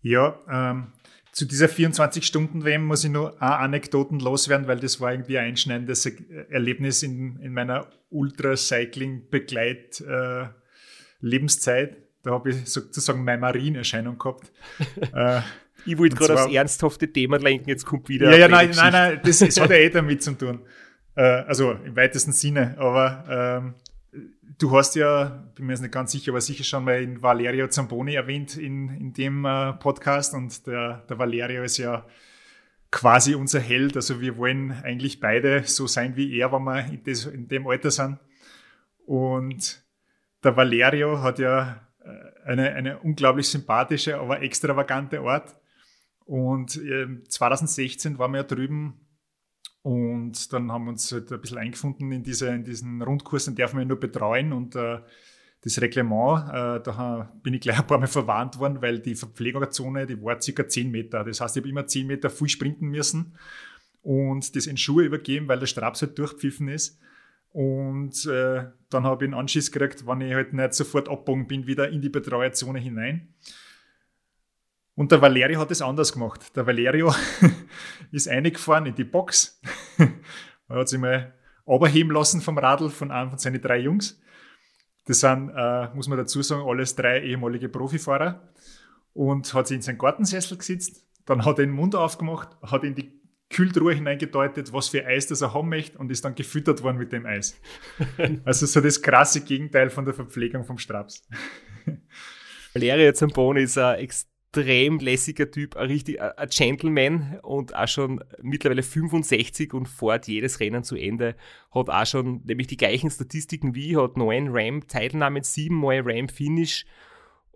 Ja, ähm, zu dieser 24-Stunden-WM muss ich nur Anekdoten loswerden, weil das war irgendwie ein einschneidendes Erlebnis in, in meiner Ultra-Cycling-Begleit-Lebenszeit. Äh, da habe ich sozusagen meine Marienerscheinung gehabt. äh, ich wollte gerade aufs ernsthafte Thema lenken, jetzt kommt wieder. Ja, ja, nein, nein, nein, das, das hat ja eh damit zu tun. Äh, also im weitesten Sinne. Aber ähm, du hast ja, bin mir jetzt nicht ganz sicher, aber sicher schon mal in Valerio Zamboni erwähnt in, in dem äh, Podcast. Und der, der Valerio ist ja quasi unser Held. Also wir wollen eigentlich beide so sein wie er, wenn wir in, das, in dem Alter sind. Und der Valerio hat ja äh, eine, eine unglaublich sympathische, aber extravagante Art. Und äh, 2016 waren wir ja drüben und dann haben wir uns halt ein bisschen eingefunden in, diese, in diesen Rundkurs, den dürfen wir nur betreuen und äh, das Reglement, äh, da bin ich gleich ein paar Mal verwarnt worden, weil die Verpflegungszone, die war circa 10 Meter. Das heißt, ich habe immer 10 Meter viel sprinten müssen und das in Schuhe übergeben, weil der Straps halt durchpfiffen ist. Und äh, dann habe ich einen Anschiss gekriegt, wenn ich halt nicht sofort abbogen bin, wieder in die Betreuerzone hinein. Und der Valerio hat es anders gemacht. Der Valerio ist eingefahren in die Box. er hat sich mal runterheben lassen vom Radl von einem von seinen drei Jungs. Das sind, äh, muss man dazu sagen, alles drei ehemalige Profifahrer. Und hat sich in seinen Gartensessel gesetzt. Dann hat er den Mund aufgemacht, hat in die Kühltruhe hineingedeutet, was für Eis das er haben möchte und ist dann gefüttert worden mit dem Eis. also so das krasse Gegenteil von der Verpflegung vom Straps. Valerio Zamboni ist ein extrem lässiger Typ, ein richtig ein Gentleman und auch schon mittlerweile 65 und fährt jedes Rennen zu Ende. Hat auch schon nämlich die gleichen Statistiken wie, hat neun Ram-Teilnahmen, siebenmal Ram-Finish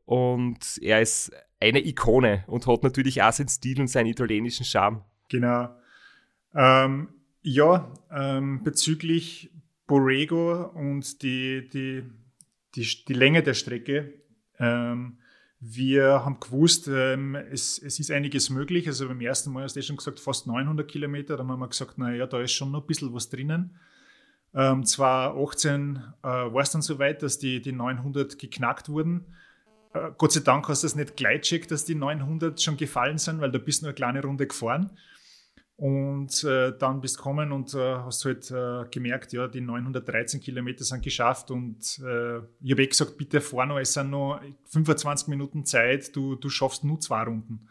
und er ist eine Ikone und hat natürlich auch seinen Stil und seinen italienischen Charme. Genau. Ähm, ja, ähm, bezüglich Borrego und die, die, die, die Länge der Strecke. Ähm, wir haben gewusst, ähm, es, es ist einiges möglich. Also beim ersten Mal hast du schon gesagt, fast 900 Kilometer. Dann haben wir gesagt, naja, da ist schon noch ein bisschen was drinnen. Ähm, 2018 äh, war es dann so weit, dass die, die 900 geknackt wurden. Äh, Gott sei Dank hast du das nicht gleich checkt, dass die 900 schon gefallen sind, weil da bist du nur eine kleine Runde gefahren. Und äh, dann bist gekommen und äh, hast halt äh, gemerkt, ja, die 913 Kilometer sind geschafft. Und äh, ich habe eh gesagt, bitte fahr noch, es sind noch 25 Minuten Zeit, du, du schaffst nur zwei Runden.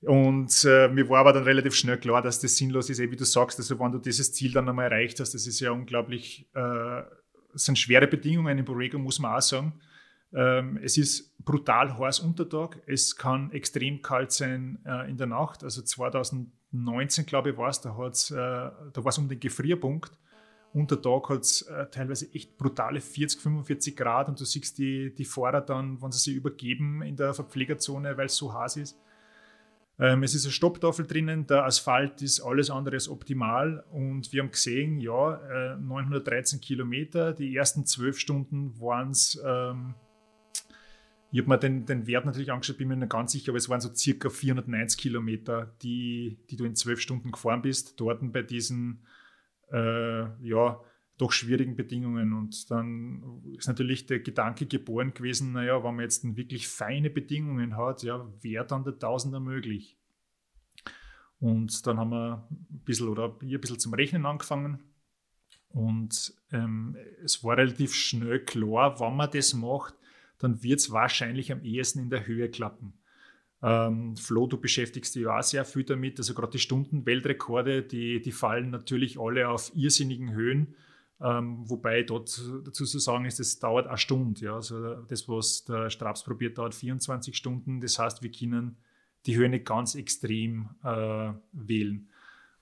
Und äh, mir war aber dann relativ schnell klar, dass das sinnlos ist, eh, wie du sagst. Also, wenn du dieses Ziel dann einmal erreicht hast, das ist ja unglaublich, äh, sind schwere Bedingungen in Borrego, muss man auch sagen. Ähm, es ist brutal heiß Untertag. Es kann extrem kalt sein äh, in der Nacht. Also 2000 19, glaube ich, war es, da, äh, da war es um den Gefrierpunkt. Unter Tag hat es äh, teilweise echt brutale 40, 45 Grad und du siehst die, die Fahrer dann, wenn sie sich übergeben in der Verpflegerzone, weil es so heiß ist. Ähm, es ist eine Stopptafel drinnen, der Asphalt ist alles andere als optimal und wir haben gesehen, ja, äh, 913 Kilometer, die ersten zwölf Stunden waren es ähm, ich habe mir den, den Wert natürlich angeschaut, bin mir nicht ganz sicher, aber es waren so circa 490 Kilometer, die, die du in zwölf Stunden gefahren bist, dort bei diesen äh, ja, doch schwierigen Bedingungen. Und dann ist natürlich der Gedanke geboren gewesen, naja, wenn man jetzt wirklich feine Bedingungen hat, ja, wäre dann der Tausender möglich. Und dann haben wir ein bisschen oder ich ein bisschen zum Rechnen angefangen. Und ähm, es war relativ schnell klar, wenn man das macht, dann wird es wahrscheinlich am ehesten in der Höhe klappen. Ähm, Flo, du beschäftigst dich ja auch sehr viel damit. Also gerade die Stundenweltrekorde, die, die fallen natürlich alle auf irrsinnigen Höhen. Ähm, wobei dort dazu zu sagen ist, es dauert eine Stunde. Ja? Also das, was der Straps probiert, dauert 24 Stunden. Das heißt, wir können die Höhe nicht ganz extrem äh, wählen.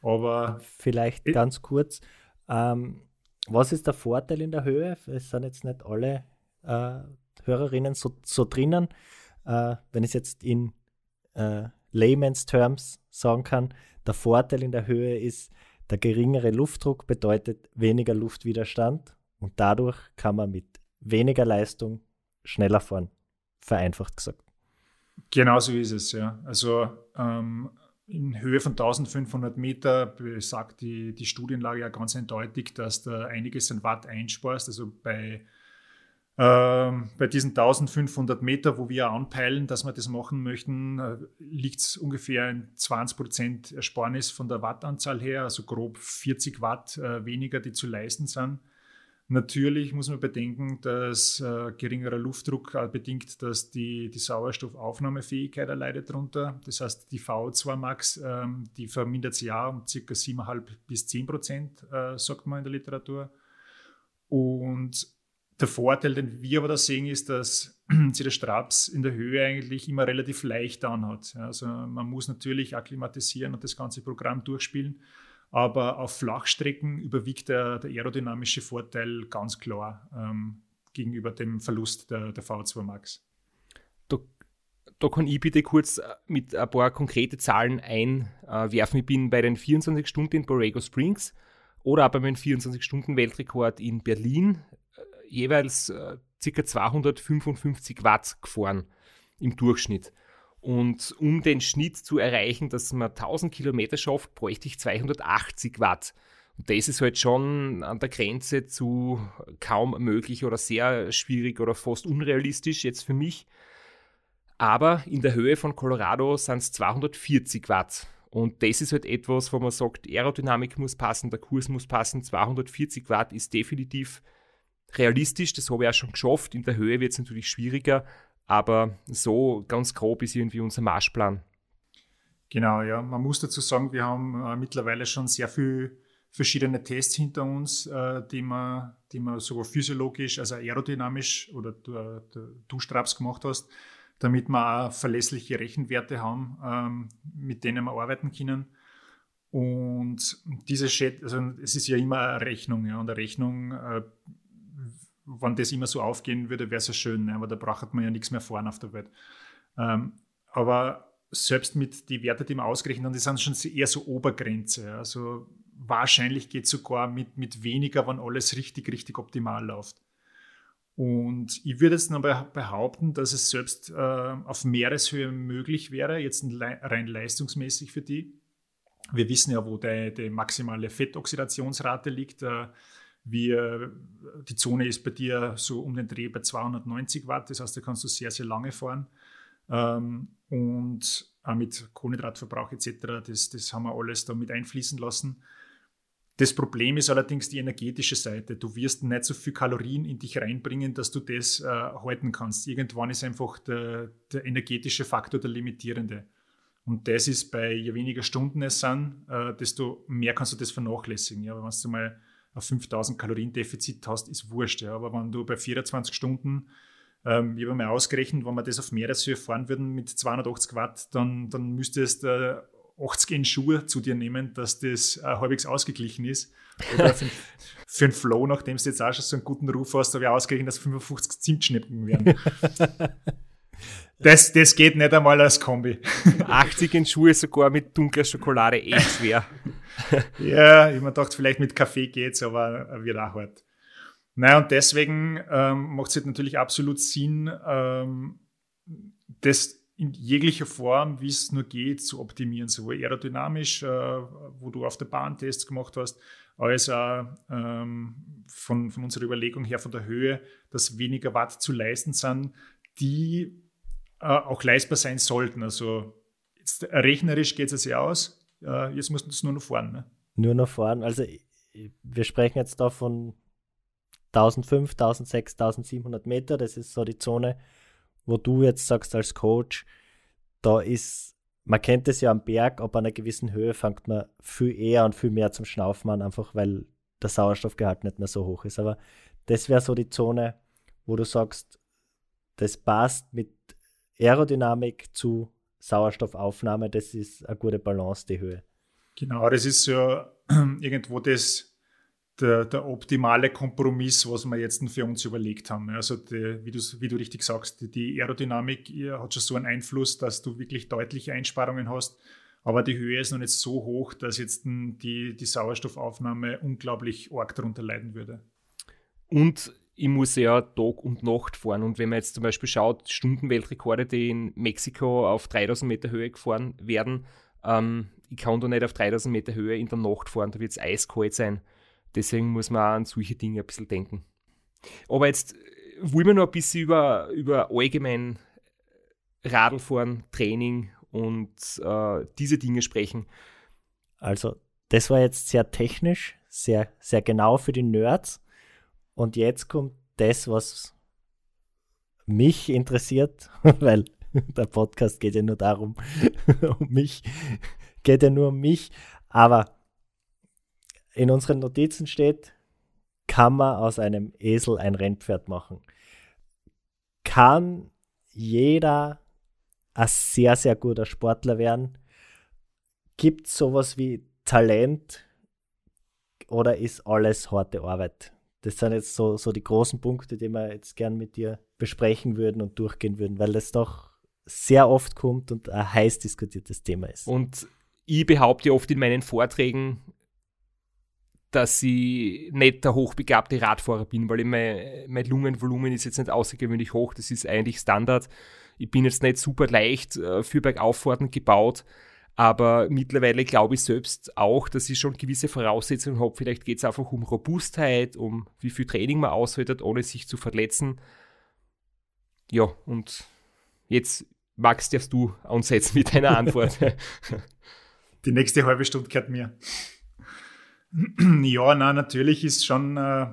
Aber vielleicht ganz kurz, ähm, was ist der Vorteil in der Höhe? Es sind jetzt nicht alle äh, Hörerinnen so, so drinnen. Äh, wenn ich es jetzt in äh, Layman's Terms sagen kann, der Vorteil in der Höhe ist, der geringere Luftdruck bedeutet weniger Luftwiderstand und dadurch kann man mit weniger Leistung schneller fahren. Vereinfacht gesagt. Genau so ist es, ja. Also ähm, in Höhe von 1500 Meter besagt die, die Studienlage ja ganz eindeutig, dass da einiges an Watt einsparst. Also bei bei diesen 1500 Meter, wo wir anpeilen, dass wir das machen möchten, äh, liegt es ungefähr in 20 Prozent Ersparnis von der Wattanzahl her, also grob 40 Watt äh, weniger, die zu leisten sind. Natürlich muss man bedenken, dass äh, geringerer Luftdruck bedingt, dass die, die Sauerstoffaufnahmefähigkeit erleidet darunter. Das heißt, die VO2 Max, ähm, die vermindert sich ja um ca. 7,5 bis 10 Prozent, sagt man in der Literatur. Und der Vorteil, den wir aber da sehen, ist, dass sich der Straps in der Höhe eigentlich immer relativ leicht anhat. Also man muss natürlich akklimatisieren und das ganze Programm durchspielen. Aber auf Flachstrecken überwiegt der, der aerodynamische Vorteil ganz klar ähm, gegenüber dem Verlust der, der V2 Max. Da, da, kann ich bitte kurz äh, mit ein paar konkrete Zahlen einwerfen. Ich bin bei den 24 Stunden in Borrego Springs oder auch bei meinem 24-Stunden-Weltrekord in Berlin äh, jeweils äh, ca. 255 Watt gefahren im Durchschnitt. Und um den Schnitt zu erreichen, dass man 1000 Kilometer schafft, bräuchte ich 280 Watt. Und das ist halt schon an der Grenze zu kaum möglich oder sehr schwierig oder fast unrealistisch jetzt für mich. Aber in der Höhe von Colorado sind es 240 Watt. Und das ist halt etwas, wo man sagt, Aerodynamik muss passen, der Kurs muss passen. 240 Watt ist definitiv realistisch, das habe ich auch schon geschafft. In der Höhe wird es natürlich schwieriger, aber so ganz grob ist irgendwie unser Marschplan. Genau, ja. Man muss dazu sagen, wir haben äh, mittlerweile schon sehr viele verschiedene Tests hinter uns, äh, die man, die man sogar physiologisch, also aerodynamisch oder du, äh, du Straps gemacht hast, damit wir auch verlässliche Rechenwerte haben, ähm, mit denen wir arbeiten können. Und diese Chat, also es ist ja immer eine Rechnung, ja, und eine Rechnung äh, wenn das immer so aufgehen würde, wäre es ja schön, ne? aber da braucht man ja nichts mehr fahren auf der Welt. Ähm, aber selbst mit den Werten, die man ausgerechnet hat, die sind schon eher so Obergrenze. Also wahrscheinlich geht es sogar mit, mit weniger, wenn alles richtig, richtig optimal läuft. Und ich würde jetzt noch behaupten, dass es selbst äh, auf Meereshöhe möglich wäre, jetzt rein leistungsmäßig für die. Wir wissen ja, wo die, die maximale Fettoxidationsrate liegt. Äh, wir, die Zone ist bei dir so um den Dreh bei 290 Watt, das heißt, da kannst du sehr, sehr lange fahren. Ähm, und auch mit Kohlenhydratverbrauch etc., das, das haben wir alles da mit einfließen lassen. Das Problem ist allerdings die energetische Seite. Du wirst nicht so viel Kalorien in dich reinbringen, dass du das äh, halten kannst. Irgendwann ist einfach der, der, energetische Faktor der limitierende. Und das ist bei je weniger Stunden es sind, äh, desto mehr kannst du das vernachlässigen. Ja, wenn du mal ein 5000 Kalorien Defizit hast, ist wurscht. Ja. Aber wenn du bei 24 Stunden, ähm, ich habe mal ausgerechnet, wenn wir das auf Meereshöhe fahren würden mit 280 Watt, dann, dann müsstest du 80 in Schuhe zu dir nehmen, dass das äh, halbwegs ausgeglichen ist. Oder für, für einen Flow, nachdem du jetzt auch schon so einen guten Ruf hast, habe ich ausgerechnet, dass 55 Zimtschnecken werden. Das, das geht nicht einmal als Kombi. 80 in Schuhe sogar mit dunkler Schokolade eh schwer. ja, ich mir gedacht, vielleicht mit Kaffee geht's, aber wird auch hart. Naja, und deswegen ähm, macht es halt natürlich absolut Sinn, ähm, das in jeglicher Form, wie es nur geht, zu optimieren, sowohl aerodynamisch, äh, wo du auf der Bahn Tests gemacht hast, als auch ähm, von, von unserer Überlegung her von der Höhe, dass weniger Watt zu leisten sind, die äh, auch leistbar sein sollten. Also jetzt, rechnerisch geht es ja aus, äh, jetzt musst du es nur noch fahren. Ne? Nur noch fahren. Also wir sprechen jetzt da von 1500, 1600, 1700 Meter. Das ist so die Zone, wo du jetzt sagst als Coach, da ist, man kennt es ja am Berg, ab einer gewissen Höhe fängt man viel eher und viel mehr zum Schnaufen an, einfach weil der Sauerstoffgehalt nicht mehr so hoch ist. Aber das wäre so die Zone, wo du sagst, das passt mit Aerodynamik zu Sauerstoffaufnahme, das ist eine gute Balance, die Höhe. Genau, das ist ja irgendwo das, der, der, optimale Kompromiss, was wir jetzt für uns überlegt haben. Also die, wie, wie, du richtig sagst, die Aerodynamik hat schon so einen Einfluss, dass du wirklich deutliche Einsparungen hast, aber die Höhe ist noch nicht so hoch, dass jetzt die, die Sauerstoffaufnahme unglaublich arg darunter leiden würde. Und ich muss ja Tag und Nacht fahren. Und wenn man jetzt zum Beispiel schaut, Stundenweltrekorde, die in Mexiko auf 3000 Meter Höhe gefahren werden, ähm, ich kann da nicht auf 3000 Meter Höhe in der Nacht fahren, da wird es eiskalt sein. Deswegen muss man auch an solche Dinge ein bisschen denken. Aber jetzt wollen wir noch ein bisschen über, über allgemein Radlfahren, Training und äh, diese Dinge sprechen. Also, das war jetzt sehr technisch, sehr, sehr genau für die Nerds. Und jetzt kommt das, was mich interessiert, weil der Podcast geht ja nur darum, um mich, geht ja nur um mich. Aber in unseren Notizen steht, kann man aus einem Esel ein Rennpferd machen. Kann jeder ein sehr, sehr guter Sportler werden? Gibt es sowas wie Talent oder ist alles harte Arbeit? Das sind jetzt so, so die großen Punkte, die wir jetzt gern mit dir besprechen würden und durchgehen würden, weil das doch sehr oft kommt und ein heiß diskutiertes Thema ist. Und ich behaupte oft in meinen Vorträgen, dass ich nicht der hochbegabte Radfahrer bin, weil mein, mein Lungenvolumen ist jetzt nicht außergewöhnlich hoch, das ist eigentlich Standard. Ich bin jetzt nicht super leicht äh, für Bergauffahrten gebaut, aber mittlerweile glaube ich selbst auch, dass ich schon gewisse Voraussetzungen habe. Vielleicht geht es einfach um Robustheit, um wie viel Training man aushält, ohne sich zu verletzen. Ja, und jetzt, Max, darfst du ansetzen mit deiner Antwort. Die nächste halbe Stunde gehört mir. Ja, na, natürlich ist schon, äh,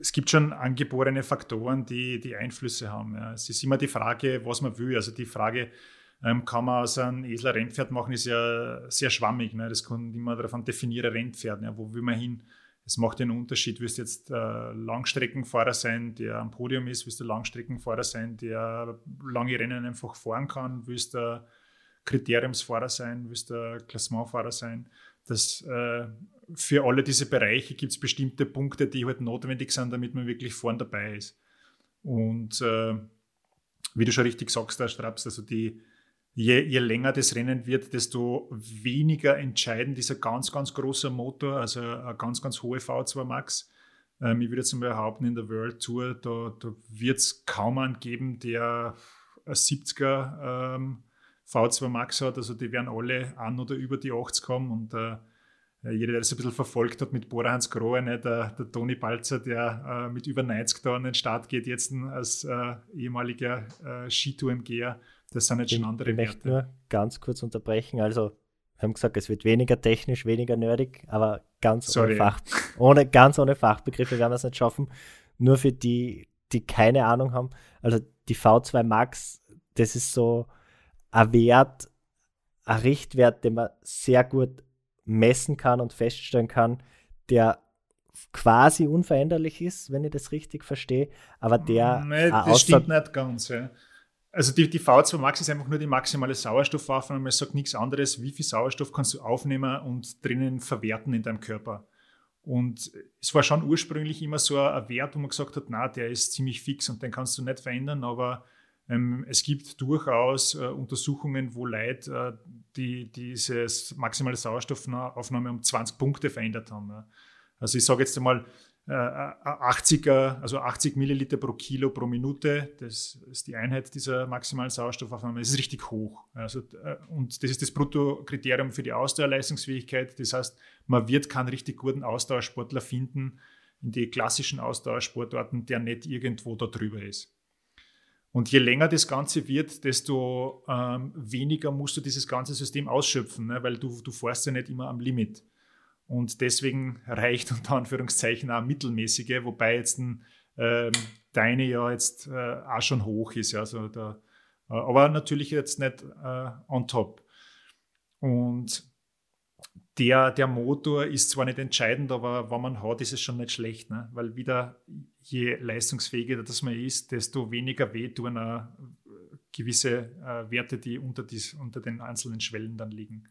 es gibt schon angeborene Faktoren, die, die Einflüsse haben. Ja. Es ist immer die Frage, was man will. Also die Frage, ähm, kann man aus einem Esel ein Rennpferd machen, ist ja sehr schwammig. Ne? Das kommt immer davon definieren, Rennpferd. Ja. Wo will man hin? Es macht den Unterschied. Willst du jetzt äh, Langstreckenfahrer sein, der am Podium ist? Willst du Langstreckenfahrer sein, der lange Rennen einfach fahren kann? Willst du Kriteriumsfahrer sein? Willst du Klassementfahrer sein? Das, äh, für alle diese Bereiche gibt es bestimmte Punkte, die halt notwendig sind, damit man wirklich vorn dabei ist. Und äh, wie du schon richtig sagst, da Straps, also die, je, je länger das Rennen wird, desto weniger entscheidend ist ein ganz, ganz großer Motor, also eine ganz, ganz hohe V2 Max. Ähm, ich würde jetzt mal behaupten, in der World Tour, da, da wird es kaum einen geben, der ein 70er ähm, V2 Max hat. Also die werden alle an oder über die 80 kommen und äh, jeder, der das ein bisschen verfolgt hat mit Bora Hans Grohe, ne, der, der Toni Balzer, der äh, mit über 90 da an den Start geht, jetzt als äh, ehemaliger äh, Skitour-MGer, das sind jetzt schon andere ich Werte. Ich möchte nur ganz kurz unterbrechen. Also, wir haben gesagt, es wird weniger technisch, weniger nerdig, aber ganz ohne, Fach, ohne, ganz ohne Fachbegriffe werden wir es nicht schaffen. Nur für die, die keine Ahnung haben. Also, die V2 Max, das ist so ein Wert, ein Richtwert, den man sehr gut messen kann und feststellen kann, der quasi unveränderlich ist, wenn ich das richtig verstehe, aber der. Nee, das stimmt nicht ganz. Ja. Also die, die V2 Max ist einfach nur die maximale Sauerstoffaufnahme. Man sagt nichts anderes, wie viel Sauerstoff kannst du aufnehmen und drinnen verwerten in deinem Körper. Und es war schon ursprünglich immer so ein Wert, wo man gesagt hat, na, der ist ziemlich fix und den kannst du nicht verändern, aber ähm, es gibt durchaus äh, Untersuchungen, wo Leute äh, die, diese maximale Sauerstoffaufnahme um 20 Punkte verändert haben. Ja. Also ich sage jetzt einmal, 80er, äh, also 80 Milliliter pro Kilo pro Minute, das ist die Einheit dieser maximalen Sauerstoffaufnahme, das ist richtig hoch. Also, äh, und das ist das Bruttokriterium für die Ausdauerleistungsfähigkeit. Das heißt, man wird keinen richtig guten Ausdauersportler finden in die klassischen Ausdauersportarten, der nicht irgendwo da drüber ist. Und je länger das Ganze wird, desto ähm, weniger musst du dieses ganze System ausschöpfen, ne? weil du, du fährst ja nicht immer am Limit. Und deswegen reicht unter Anführungszeichen auch mittelmäßige, wobei jetzt ein, ähm, deine ja jetzt äh, auch schon hoch ist. Ja, also da, äh, aber natürlich jetzt nicht äh, on top. Und der, der Motor ist zwar nicht entscheidend, aber wenn man hat, ist es schon nicht schlecht, ne? weil wieder je leistungsfähiger das man ist, desto weniger wehtun gewisse äh, Werte, die unter, dies, unter den einzelnen Schwellen dann liegen.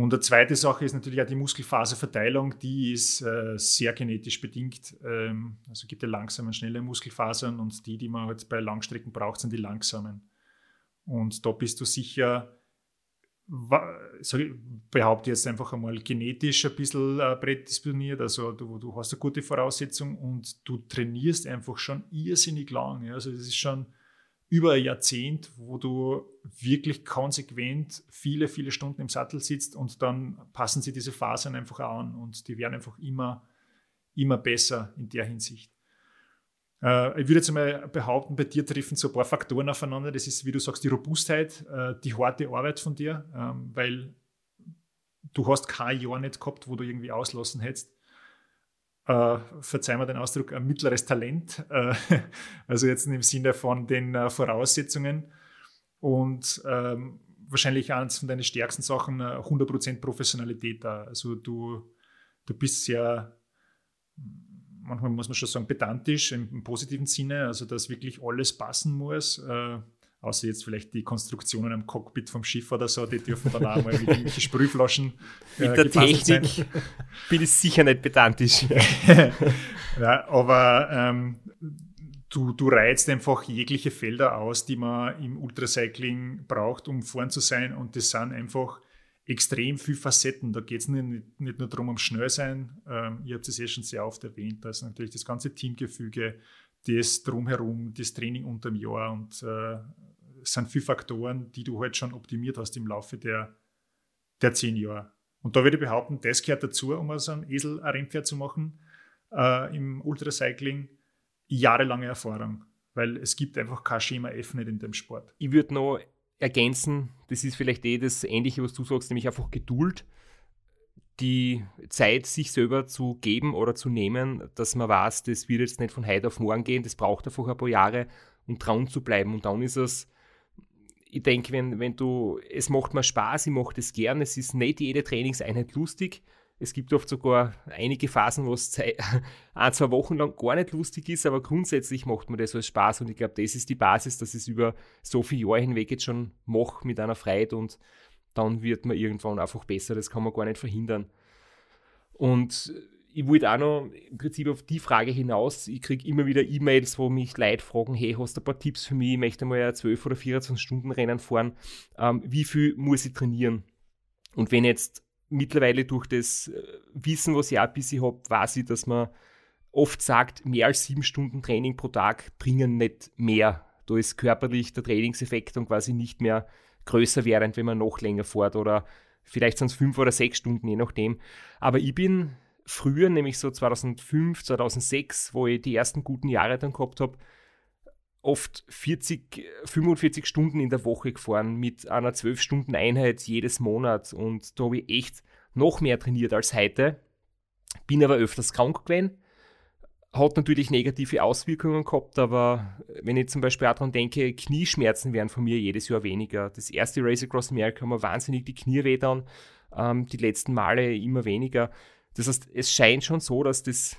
Und eine zweite Sache ist natürlich auch die Muskelfaserverteilung, die ist äh, sehr genetisch bedingt. Ähm, also gibt ja langsame und schnelle Muskelfasern und die, die man halt bei Langstrecken braucht, sind die langsamen. Und da bist du sicher ich behaupte jetzt einfach einmal, genetisch ein bisschen äh, prädisponiert. Also du, du hast eine gute Voraussetzung und du trainierst einfach schon irrsinnig lang. Ja. Also das ist schon über ein Jahrzehnt, wo du wirklich konsequent viele, viele Stunden im Sattel sitzt und dann passen sie diese Fasern einfach an und die werden einfach immer, immer besser in der Hinsicht. Äh, ich würde jetzt mal behaupten, bei dir treffen so ein paar Faktoren aufeinander. Das ist, wie du sagst, die Robustheit, äh, die harte Arbeit von dir, ähm, weil du hast kein Jahr nicht gehabt, wo du irgendwie auslassen hättest. Äh, verzeih mir den Ausdruck, ein mittleres Talent, äh, also jetzt im Sinne von den äh, Voraussetzungen und ähm, wahrscheinlich eines von deinen stärksten Sachen, 100% äh, Professionalität da. Also du, du bist sehr manchmal muss man schon sagen, pedantisch im, im positiven Sinne, also dass wirklich alles passen muss. Äh, außer jetzt vielleicht die Konstruktionen am Cockpit vom Schiff oder so, die dürfen dann auch mal mit irgendwelchen Sprühflaschen. Äh, mit der Technik sein. bin ich sicher nicht pedantisch. ja, aber ähm, du, du reizt einfach jegliche Felder aus, die man im Ultracycling braucht, um vorn zu sein. Und das sind einfach extrem viele Facetten. Da geht es nicht, nicht, nur darum, um schnell sein. Ähm, ihr habt es eh schon sehr oft erwähnt. Da ist natürlich das ganze Teamgefüge, das drumherum, das Training unterm Jahr und äh, sind viele Faktoren, die du halt schon optimiert hast im Laufe der, der zehn Jahre. Und da würde ich behaupten, das gehört dazu, um aus einem Esel ein Rennpferd zu machen äh, im Ultracycling. Jahrelange Erfahrung, weil es gibt einfach kein Schema F nicht in dem Sport. Ich würde noch ergänzen, das ist vielleicht eh das Ähnliche, was du sagst, nämlich einfach Geduld, die Zeit sich selber zu geben oder zu nehmen, dass man weiß, das wird jetzt nicht von heute auf morgen gehen, das braucht einfach ein paar Jahre, um dran zu bleiben. Und dann ist es, ich denke, wenn, wenn du, es macht mir Spaß, ich mache das gern, es ist nicht jede Trainingseinheit lustig, es gibt oft sogar einige Phasen, wo es ein, zwei Wochen lang gar nicht lustig ist, aber grundsätzlich macht mir das als Spaß und ich glaube, das ist die Basis, dass ich es über so viele Jahre hinweg jetzt schon mache mit einer Freude und dann wird man irgendwann einfach besser, das kann man gar nicht verhindern. Und ich wollte auch noch im Prinzip auf die Frage hinaus, ich kriege immer wieder E-Mails, wo mich Leute fragen, hey, hast du ein paar Tipps für mich, ich möchte mal ein 12 oder 24 Stunden Rennen fahren, ähm, wie viel muss ich trainieren? Und wenn jetzt mittlerweile durch das äh, Wissen, was ich auch ein bisschen habe, weiß ich, dass man oft sagt, mehr als sieben Stunden Training pro Tag bringen nicht mehr. Da ist körperlich der Trainingseffekt dann quasi nicht mehr größer während, wenn man noch länger fährt oder vielleicht sind es fünf oder sechs Stunden, je nachdem. Aber ich bin früher, nämlich so 2005, 2006, wo ich die ersten guten Jahre dann gehabt habe, oft 40, 45 Stunden in der Woche gefahren mit einer 12-Stunden-Einheit jedes Monat und da habe ich echt noch mehr trainiert als heute. Bin aber öfters krank gewesen. Hat natürlich negative Auswirkungen gehabt, aber wenn ich zum Beispiel auch daran denke, Knieschmerzen werden von mir jedes Jahr weniger. Das erste Race Across America haben wir wahnsinnig die Knie weh ähm, die letzten Male immer weniger. Das heißt, es scheint schon so, dass das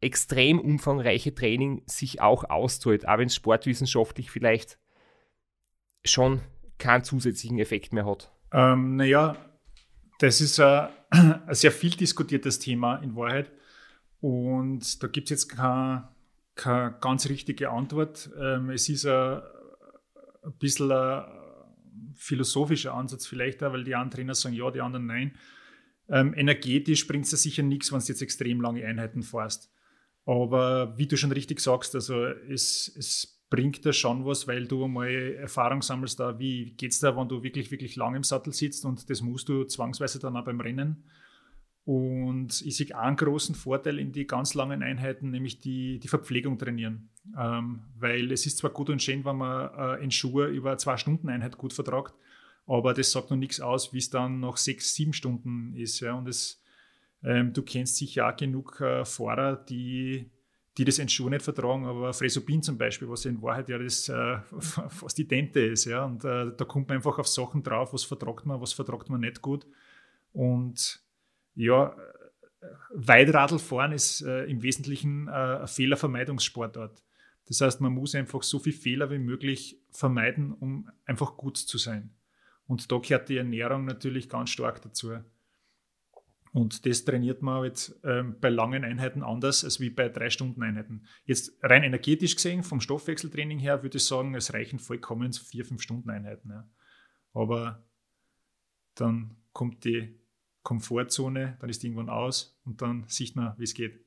extrem umfangreiche Training sich auch auszahlt, auch wenn es sportwissenschaftlich vielleicht schon keinen zusätzlichen Effekt mehr hat. Ähm, naja, das ist ein, ein, sehr viel diskutiertes Thema in Wahrheit. Und da gibt es jetzt keine, keine, ganz richtige Antwort. Ähm, es ist ein, ein bisschen ein philosophischer Ansatz vielleicht auch, weil die einen Trainer sagen ja, die anderen nein. Ähm, energetisch bringt es sicher nichts, wenn du jetzt extrem lange Einheiten fährst. Aber wie du schon richtig sagst, also es, es bringt da schon was, weil du mal Erfahrung sammelst, da, wie geht es da, wenn du wirklich, wirklich lang im Sattel sitzt und das musst du zwangsweise dann auch beim Rennen. Und ich sehe einen großen Vorteil in die ganz langen Einheiten, nämlich die, die Verpflegung trainieren. Ähm, weil es ist zwar gut und schön, wenn man äh, in Schuhe über eine Zwei-Stunden-Einheit gut vertragt, aber das sagt noch nichts aus, wie es dann nach sechs, sieben Stunden ist. Ja. Und es, ähm, du kennst sicher auch genug äh, Fahrer, die, die das in nicht vertragen, aber Fresobin zum Beispiel, was in Wahrheit ja das äh, fast die Dente ist. Ja. Und äh, da kommt man einfach auf Sachen drauf, was vertragt man, was vertragt man nicht gut. Und ja, Weitradl fahren ist äh, im Wesentlichen äh, ein Fehlervermeidungssportart. Das heißt, man muss einfach so viele Fehler wie möglich vermeiden, um einfach gut zu sein. Und da gehört die Ernährung natürlich ganz stark dazu. Und das trainiert man jetzt ähm, bei langen Einheiten anders als wie bei drei Stunden Einheiten. Jetzt rein energetisch gesehen, vom Stoffwechseltraining her, würde ich sagen, es reichen vollkommen vier, fünf Stunden Einheiten. Ja. Aber dann kommt die Komfortzone, dann ist irgendwann aus und dann sieht man, wie es geht.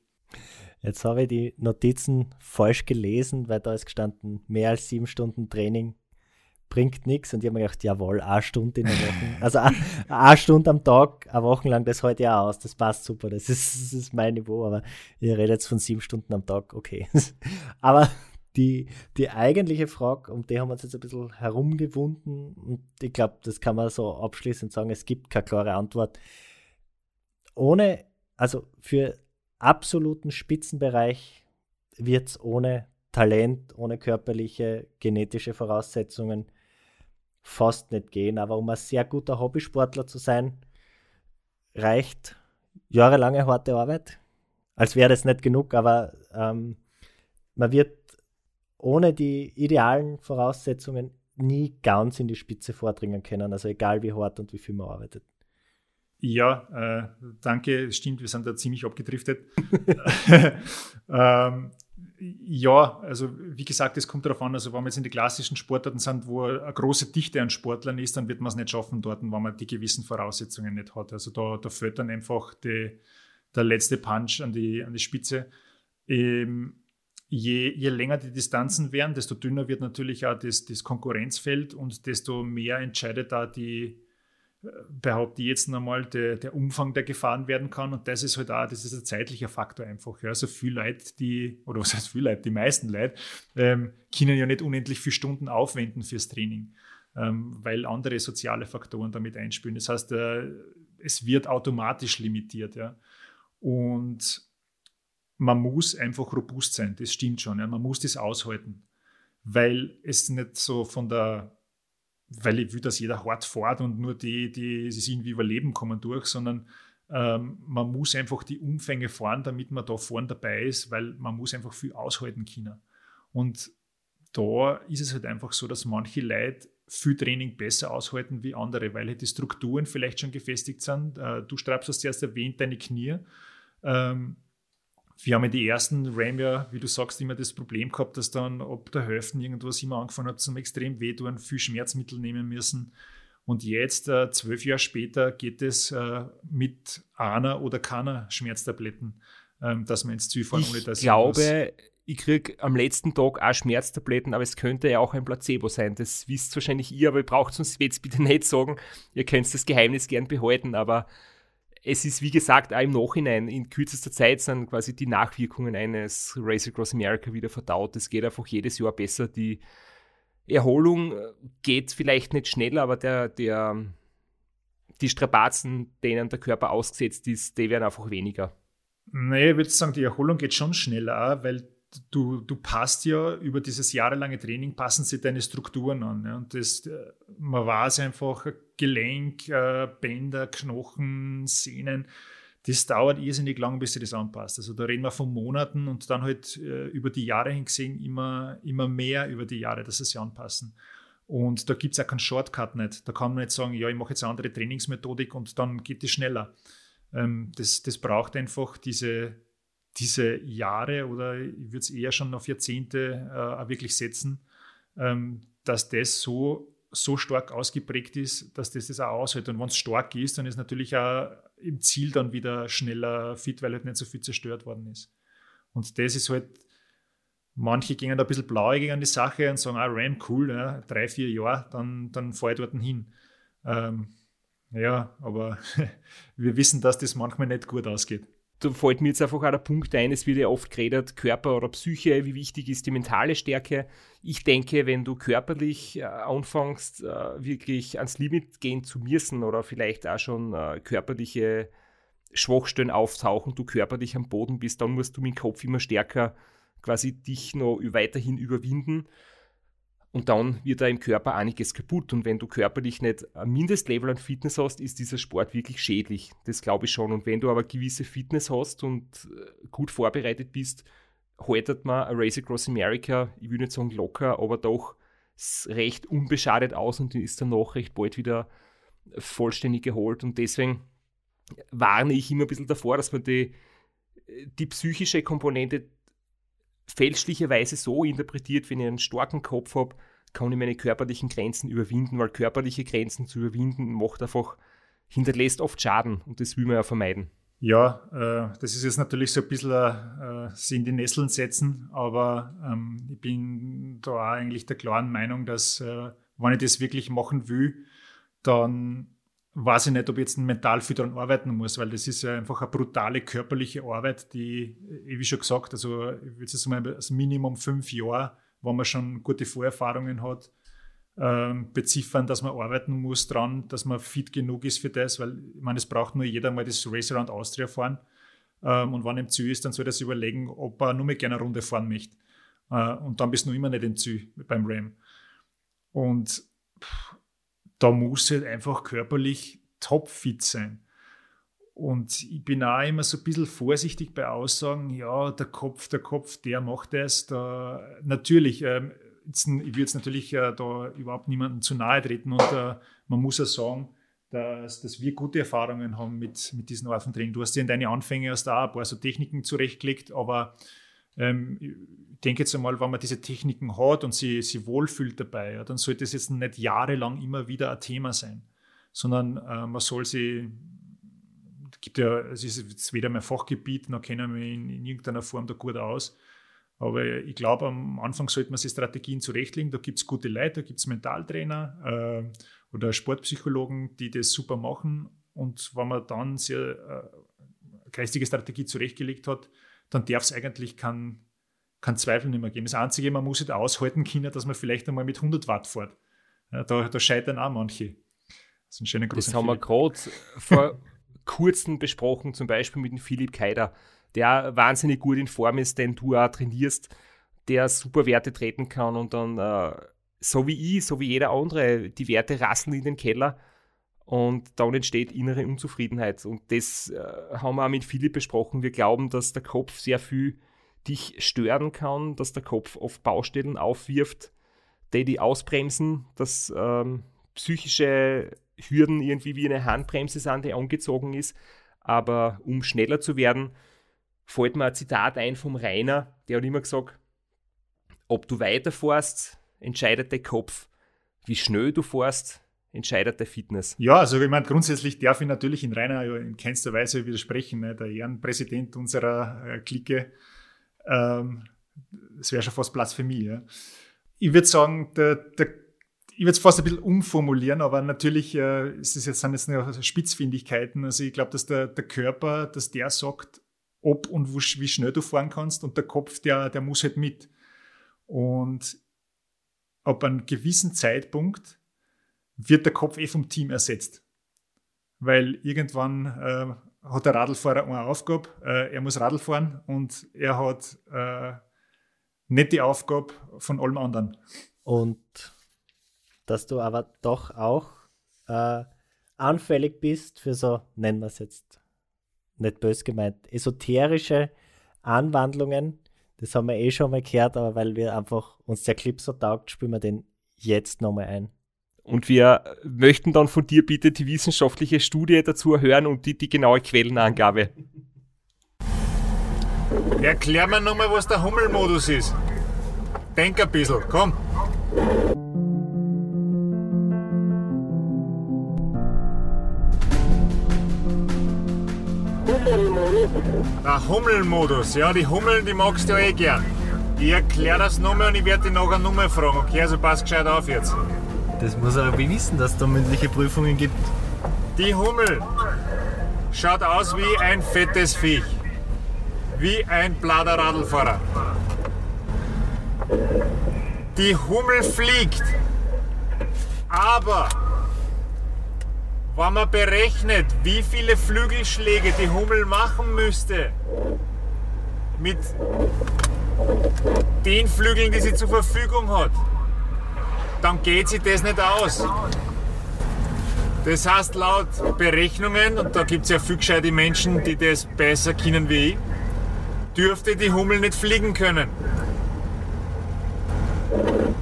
Jetzt habe ich die Notizen falsch gelesen, weil da ist gestanden, mehr als sieben Stunden Training bringt nichts. Und ich habe mir gedacht, jawohl, eine Stunde in der Woche. Also eine Stunde am Tag, eine Woche lang, das ich auch aus. Das passt super. Das ist, das ist mein Niveau. Aber ich rede jetzt von sieben Stunden am Tag. Okay. aber die, die eigentliche Frage, um die haben wir uns jetzt ein bisschen herumgewunden. Und ich glaube, das kann man so abschließend sagen, es gibt keine klare Antwort. Ohne, also für absoluten Spitzenbereich wird es ohne Talent, ohne körperliche, genetische Voraussetzungen fast nicht gehen. Aber um ein sehr guter Hobbysportler zu sein, reicht jahrelange harte Arbeit. Als wäre das nicht genug, aber ähm, man wird ohne die idealen Voraussetzungen nie ganz in die Spitze vordringen können. Also egal wie hart und wie viel man arbeitet. Ja, äh, danke, stimmt, wir sind da ziemlich abgedriftet. ähm, ja, also wie gesagt, es kommt darauf an, also wenn wir jetzt in die klassischen Sportarten sind, wo eine große Dichte an Sportlern ist, dann wird man es nicht schaffen dort, wenn man die gewissen Voraussetzungen nicht hat. Also da, da fällt dann einfach die, der letzte Punch an die, an die Spitze. Ähm, je, je länger die Distanzen werden, desto dünner wird natürlich auch das, das Konkurrenzfeld und desto mehr entscheidet da die, behaupte ich jetzt nochmal, der, der Umfang, der gefahren werden kann. Und das ist halt auch, das ist ein zeitlicher Faktor einfach. Also viel Leute, die, oder was heißt viel Leute, die meisten Leute, ähm, können ja nicht unendlich viele Stunden aufwenden fürs Training, ähm, weil andere soziale Faktoren damit einspielen. Das heißt, äh, es wird automatisch limitiert. Ja. Und man muss einfach robust sein, das stimmt schon. Ja. Man muss das aushalten, weil es nicht so von der weil ich will, dass jeder hart fährt und nur die, die es irgendwie überleben, kommen durch, sondern ähm, man muss einfach die Umfänge fahren, damit man da vorne dabei ist, weil man muss einfach viel aushalten können. Und da ist es halt einfach so, dass manche Leute viel Training besser aushalten wie andere, weil halt die Strukturen vielleicht schon gefestigt sind. Äh, du Straps hast zuerst erwähnt, deine Knie. Ähm, wir haben in die ersten RAM ja, wie du sagst, immer das Problem gehabt, dass dann ab der Hälfte irgendwas immer angefangen hat zum extrem wehtun, viel Schmerzmittel nehmen müssen. Und jetzt, äh, zwölf Jahre später, geht es äh, mit einer oder keiner Schmerztabletten, ähm, dass man ins Ziel fahren, ohne dass ich glaube, ich kriege am letzten Tag auch Schmerztabletten, aber es könnte ja auch ein Placebo sein. Das wisst wahrscheinlich ihr, aber ihr braucht es uns jetzt bitte nicht sagen. Ihr könnt das Geheimnis gern behalten, aber es ist, wie gesagt, auch im Nachhinein, in kürzester Zeit sind quasi die Nachwirkungen eines Race Across America wieder verdaut. Es geht einfach jedes Jahr besser. Die Erholung äh, geht vielleicht nicht schneller, aber der, der, die Strapazen, denen der Körper ausgesetzt ist, die werden einfach weniger. Nee, ich würde sagen, die Erholung geht schon schneller, weil du, du passt ja über dieses jahrelange Training, passen sich deine Strukturen an. Ja. Und das, äh, man weiß einfach, Gelenk, äh, Bänder, Knochen, Sehnen, das dauert irrsinnig lang, bis sich das anpasst. Also da reden wir von Monaten und dann halt äh, über die Jahre hingesehen immer, immer mehr über die Jahre, dass sie sich anpassen. Und da gibt es auch keinen Shortcut nicht. Da kann man nicht sagen, ja, ich mache jetzt eine andere Trainingsmethodik und dann geht es schneller. Ähm, das, das braucht einfach diese, diese Jahre oder ich würde es eher schon auf Jahrzehnte äh, wirklich setzen, ähm, dass das so, so stark ausgeprägt ist, dass das das auch aushält. Und wenn es stark ist, dann ist natürlich auch im Ziel dann wieder schneller fit, weil halt nicht so viel zerstört worden ist. Und das ist halt, manche gehen da ein bisschen blauäugig an die Sache und sagen, ah, RAM, cool, ja, drei, vier Jahre, dann, dann fahre ich dort hin. Ähm, ja, aber wir wissen, dass das manchmal nicht gut ausgeht da fällt mir jetzt einfach auch der Punkt ein, es wird ja oft geredet, Körper oder Psyche, wie wichtig ist die mentale Stärke. Ich denke, wenn du körperlich äh, anfängst, äh, wirklich ans Limit gehen zu müssen oder vielleicht auch schon äh, körperliche Schwachstellen auftauchen, du körperlich am Boden bist, dann musst du mit dem Kopf immer stärker quasi dich noch weiterhin überwinden. Und dann wird da im Körper einiges kaputt. Und wenn du körperlich nicht ein Mindestlevel an Fitness hast, ist dieser Sport wirklich schädlich. Das glaube ich schon. Und wenn du aber gewisse Fitness hast und äh, gut vorbereitet bist, haltet man ein Race Across America, ich würde nicht sagen locker, aber doch recht unbeschadet aus und ist danach recht bald wieder vollständig geholt. Und deswegen warne ich immer ein bisschen davor, dass man die, die psychische Komponente fälschlicherweise so interpretiert, wenn ich einen starken Kopf habe, kann ich meine körperlichen Grenzen überwinden, weil körperliche Grenzen zu überwinden macht einfach, hinterlässt oft Schaden und das will man ja vermeiden. Ja, äh, das ist jetzt natürlich so ein bisschen äh, sie in die Nesseln setzen, aber ähm, ich bin da auch eigentlich der klaren Meinung, dass äh, wenn ich das wirklich machen will, dann weiß ich nicht, ob ich jetzt mental viel daran arbeiten muss, weil das ist ja einfach eine brutale körperliche Arbeit, die, wie schon gesagt, also ich würde es mal als Minimum fünf Jahre, wo man schon gute Vorerfahrungen hat, ähm, beziffern, dass man arbeiten muss dran, dass man fit genug ist für das, weil ich meine, es braucht nur jeder mal das Race Around Austria fahren. Ähm, und wenn im Ziel ist, dann soll er sich überlegen, ob er nur mehr gerne eine Runde fahren möchte. Äh, und dann bist du noch immer nicht im Ziel beim Ram. Und pff, da muss halt einfach körperlich topfit sein. Und ich bin auch immer so ein bisschen vorsichtig bei Aussagen, ja, der Kopf, der Kopf, der macht das. Da, natürlich, ähm, jetzt, ich will jetzt natürlich äh, da überhaupt niemandem zu nahe treten und äh, man muss ja sagen, dass, dass wir gute Erfahrungen haben mit, mit diesen Art von Training. Du hast dir in deine Anfänge erst auch ein paar so Techniken zurechtgelegt, aber ähm, ich denke jetzt einmal, wenn man diese Techniken hat und sie, sie wohlfühlt dabei, ja, dann sollte es jetzt nicht jahrelang immer wieder ein Thema sein, sondern äh, man soll sie, gibt ja, es ist jetzt weder mein Fachgebiet, noch kennen wir in, in irgendeiner Form da gut aus, aber ich glaube, am Anfang sollte man sich Strategien zurechtlegen. Da gibt es gute Leute, da gibt es Mentaltrainer äh, oder Sportpsychologen, die das super machen. Und wenn man dann sehr äh, geistige Strategie zurechtgelegt hat, dann darf es eigentlich kein, kein Zweifel nicht mehr geben. Das Einzige, man muss nicht aushalten können, dass man vielleicht einmal mit 100 Watt fährt. Ja, da, da scheitern auch manche. Das, ist ein das haben wir gerade vor kurzem besprochen, zum Beispiel mit dem Philipp Keider der wahnsinnig gut in Form ist, den du auch trainierst, der super Werte treten kann und dann, äh, so wie ich, so wie jeder andere, die Werte rasseln in den Keller und dann entsteht innere Unzufriedenheit. Und das äh, haben wir auch mit Philipp besprochen. Wir glauben, dass der Kopf sehr viel dich stören kann, dass der Kopf oft Baustellen aufwirft, die die ausbremsen, dass ähm, psychische Hürden irgendwie wie eine Handbremse sind, die angezogen ist. Aber um schneller zu werden, fällt mir ein Zitat ein vom Rainer, der hat immer gesagt, ob du weiterfährst, entscheidet der Kopf. Wie schnell du fährst, entscheidet der Fitness. Ja, also ich meine, grundsätzlich darf ich natürlich in Rainer in keinster Weise widersprechen. Ne? Der Ehrenpräsident unserer äh, Clique, ähm, das wäre schon fast Blasphemie. Ja? Ich würde sagen, der, der, ich würde es fast ein bisschen umformulieren, aber natürlich äh, ist es jetzt, sind jetzt nur Spitzfindigkeiten. Also ich glaube, dass der, der Körper, dass der sagt, ob und wie schnell du fahren kannst und der Kopf, der, der muss halt mit. Und ab einem gewissen Zeitpunkt wird der Kopf eh vom Team ersetzt. Weil irgendwann äh, hat der Radlfahrer eine Aufgabe, äh, er muss Radl fahren und er hat äh, nicht die Aufgabe von allem anderen. Und dass du aber doch auch äh, anfällig bist für so, nennen wir es jetzt, nicht bös gemeint, esoterische Anwandlungen. Das haben wir eh schon mal gehört, aber weil wir einfach uns der Clip so taugt, spielen wir den jetzt nochmal ein. Und wir möchten dann von dir bitte die wissenschaftliche Studie dazu hören und die, die genaue Quellenangabe. Erklär mir nochmal, was der Hummelmodus ist. Denk ein bisschen, komm. Der Hummelmodus, ja, die Hummeln, die magst du ja eh gern. Ich erkläre das nochmal und ich werde dich nachher nochmal fragen, okay? Also pass gescheit auf jetzt. Das muss er aber wissen, dass es da mündliche Prüfungen gibt. Die Hummel schaut aus wie ein fettes Viech. Wie ein blader Radlfahrer. Die Hummel fliegt. Aber wenn man berechnet, wie viele Flügelschläge die Hummel machen müsste, mit den Flügeln, die sie zur Verfügung hat, dann geht sie das nicht aus. Das heißt, laut Berechnungen, und da gibt es ja viel gescheite Menschen, die das besser kennen wie ich, dürfte die Hummel nicht fliegen können.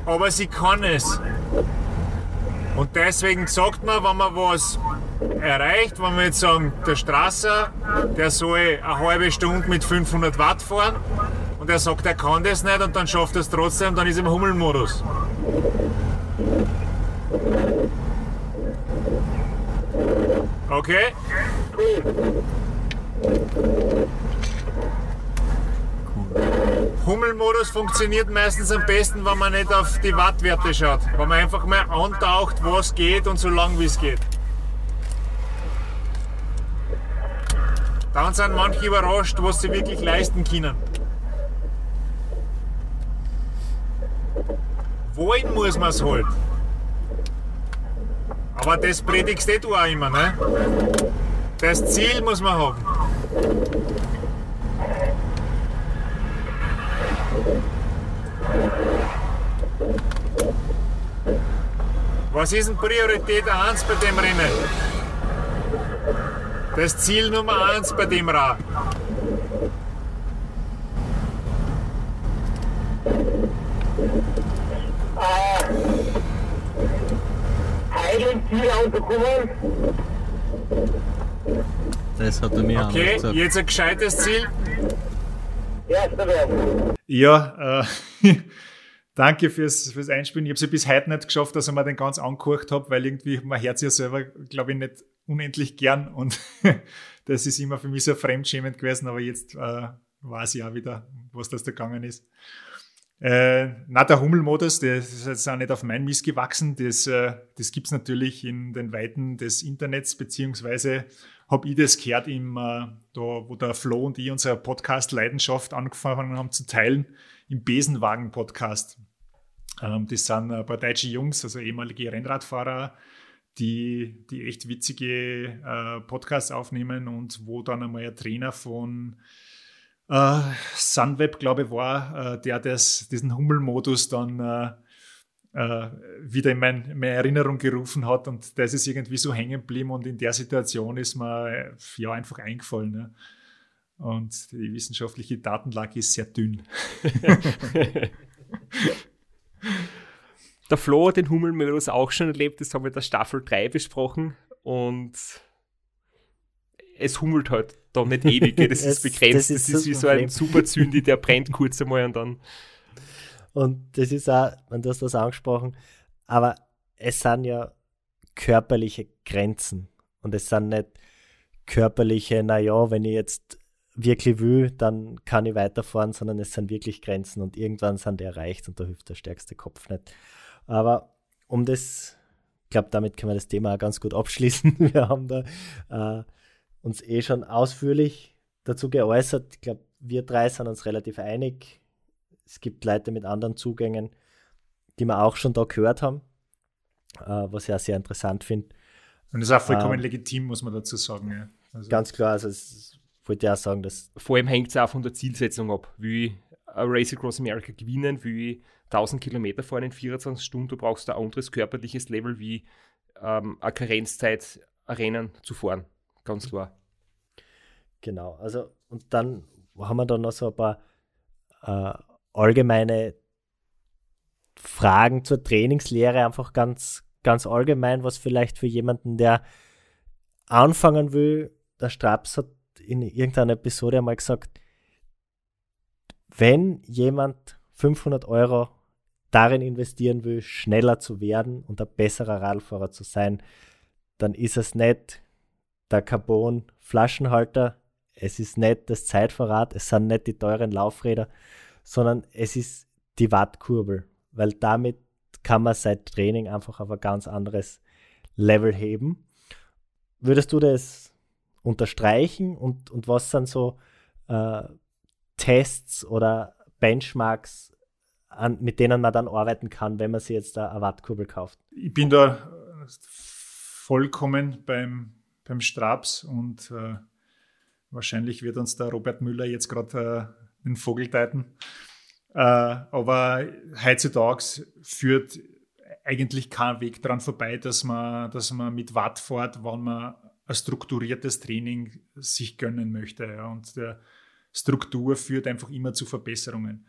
Aber sie kann es. Und deswegen sagt man, wenn man was erreicht, wenn wir jetzt sagen, der Strasser, der soll eine halbe Stunde mit 500 Watt fahren und er sagt, er kann das nicht und dann schafft er es trotzdem, dann ist er im Hummelmodus. Okay? Hummelmodus funktioniert meistens am besten, wenn man nicht auf die Wattwerte schaut. Wenn man einfach mal antaucht, was geht und so lang wie es geht. Dann sind manche überrascht, was sie wirklich leisten können. Wollen muss man es halt. Aber das predigst eh du auch immer, ne? Das Ziel muss man haben. Was ist denn Priorität 1 bei dem Rennen? Das Ziel Nummer 1 bei dem Rad. Das hat er mir Okay, gesagt. jetzt ein gescheites Ziel. Ja, äh, danke fürs, fürs Einspielen. Ich habe es ja bis heute nicht geschafft, dass ich mir den ganz angekocht habe, weil irgendwie mein Herz ja selber, glaube ich, nicht unendlich gern und das ist immer für mich so fremdschämend gewesen, aber jetzt äh, weiß ich auch wieder, was das da gegangen ist. Äh, na, der Hummelmodus, der ist jetzt auch nicht auf mein Mist gewachsen. Das, äh, das gibt es natürlich in den Weiten des Internets, beziehungsweise habe ich das gehört, im, äh, da, wo der Flo und ich unsere Podcast-Leidenschaft angefangen haben zu teilen, im Besenwagen-Podcast. Ähm, das sind ein paar deutsche Jungs, also ehemalige Rennradfahrer, die, die echt witzige äh, Podcasts aufnehmen und wo dann einmal ein Trainer von äh, Sunweb, glaube ich, war, äh, der das, diesen Hummelmodus dann äh, wieder in, mein, meine Erinnerung gerufen hat und das ist irgendwie so hängen geblieben und in der Situation ist mir ja einfach eingefallen. Ne? Und die wissenschaftliche Datenlage ist sehr dünn. der Flo hat den Hummelmodus auch schon erlebt, das haben wir in der Staffel 3 besprochen und es hummelt halt da nicht ewig, das ist begrenzt, das ist, das ist wie so ein Superzündi, der brennt kurz einmal und dann. Und das ist auch, man du hast das angesprochen, aber es sind ja körperliche Grenzen und es sind nicht körperliche, naja, wenn ich jetzt wirklich will, dann kann ich weiterfahren, sondern es sind wirklich Grenzen und irgendwann sind die erreicht und da hilft der stärkste Kopf nicht. Aber um das, ich glaube, damit können wir das Thema auch ganz gut abschließen. Wir haben da äh, uns eh schon ausführlich dazu geäußert. Ich glaube, wir drei sind uns relativ einig. Es gibt Leute mit anderen Zugängen, die wir auch schon da gehört haben, äh, was ich auch sehr interessant finde. Und das ist auch vollkommen ähm, legitim, muss man dazu sagen. Ja. Also ganz klar, also es wollte auch sagen, dass. Vor allem hängt es auch von der Zielsetzung ab. Wie ein Race Across America gewinnen, wie 1000 Kilometer fahren in 24 Stunden, du brauchst ein anderes körperliches Level wie ähm, eine Karenzzeit, ein Rennen zu fahren ganz klar. Genau, also und dann haben wir da noch so ein paar äh, allgemeine Fragen zur Trainingslehre, einfach ganz, ganz allgemein, was vielleicht für jemanden, der anfangen will, der Straps hat in irgendeiner Episode einmal gesagt, wenn jemand 500 Euro darin investieren will, schneller zu werden und ein besserer Radfahrer zu sein, dann ist es nicht der Carbon-Flaschenhalter. Es ist nicht das Zeitverrat, es sind nicht die teuren Laufräder, sondern es ist die Wattkurbel, weil damit kann man sein Training einfach auf ein ganz anderes Level heben. Würdest du das unterstreichen und, und was sind so äh, Tests oder Benchmarks, an, mit denen man dann arbeiten kann, wenn man sich jetzt eine Wattkurbel kauft? Ich bin da vollkommen beim beim Straps und äh, wahrscheinlich wird uns der Robert Müller jetzt gerade äh, den Vogel deuten. Äh, aber heutzutage führt eigentlich kein Weg daran vorbei, dass man, dass man mit Watt fährt, wenn man ein strukturiertes Training sich gönnen möchte. Ja. Und der Struktur führt einfach immer zu Verbesserungen.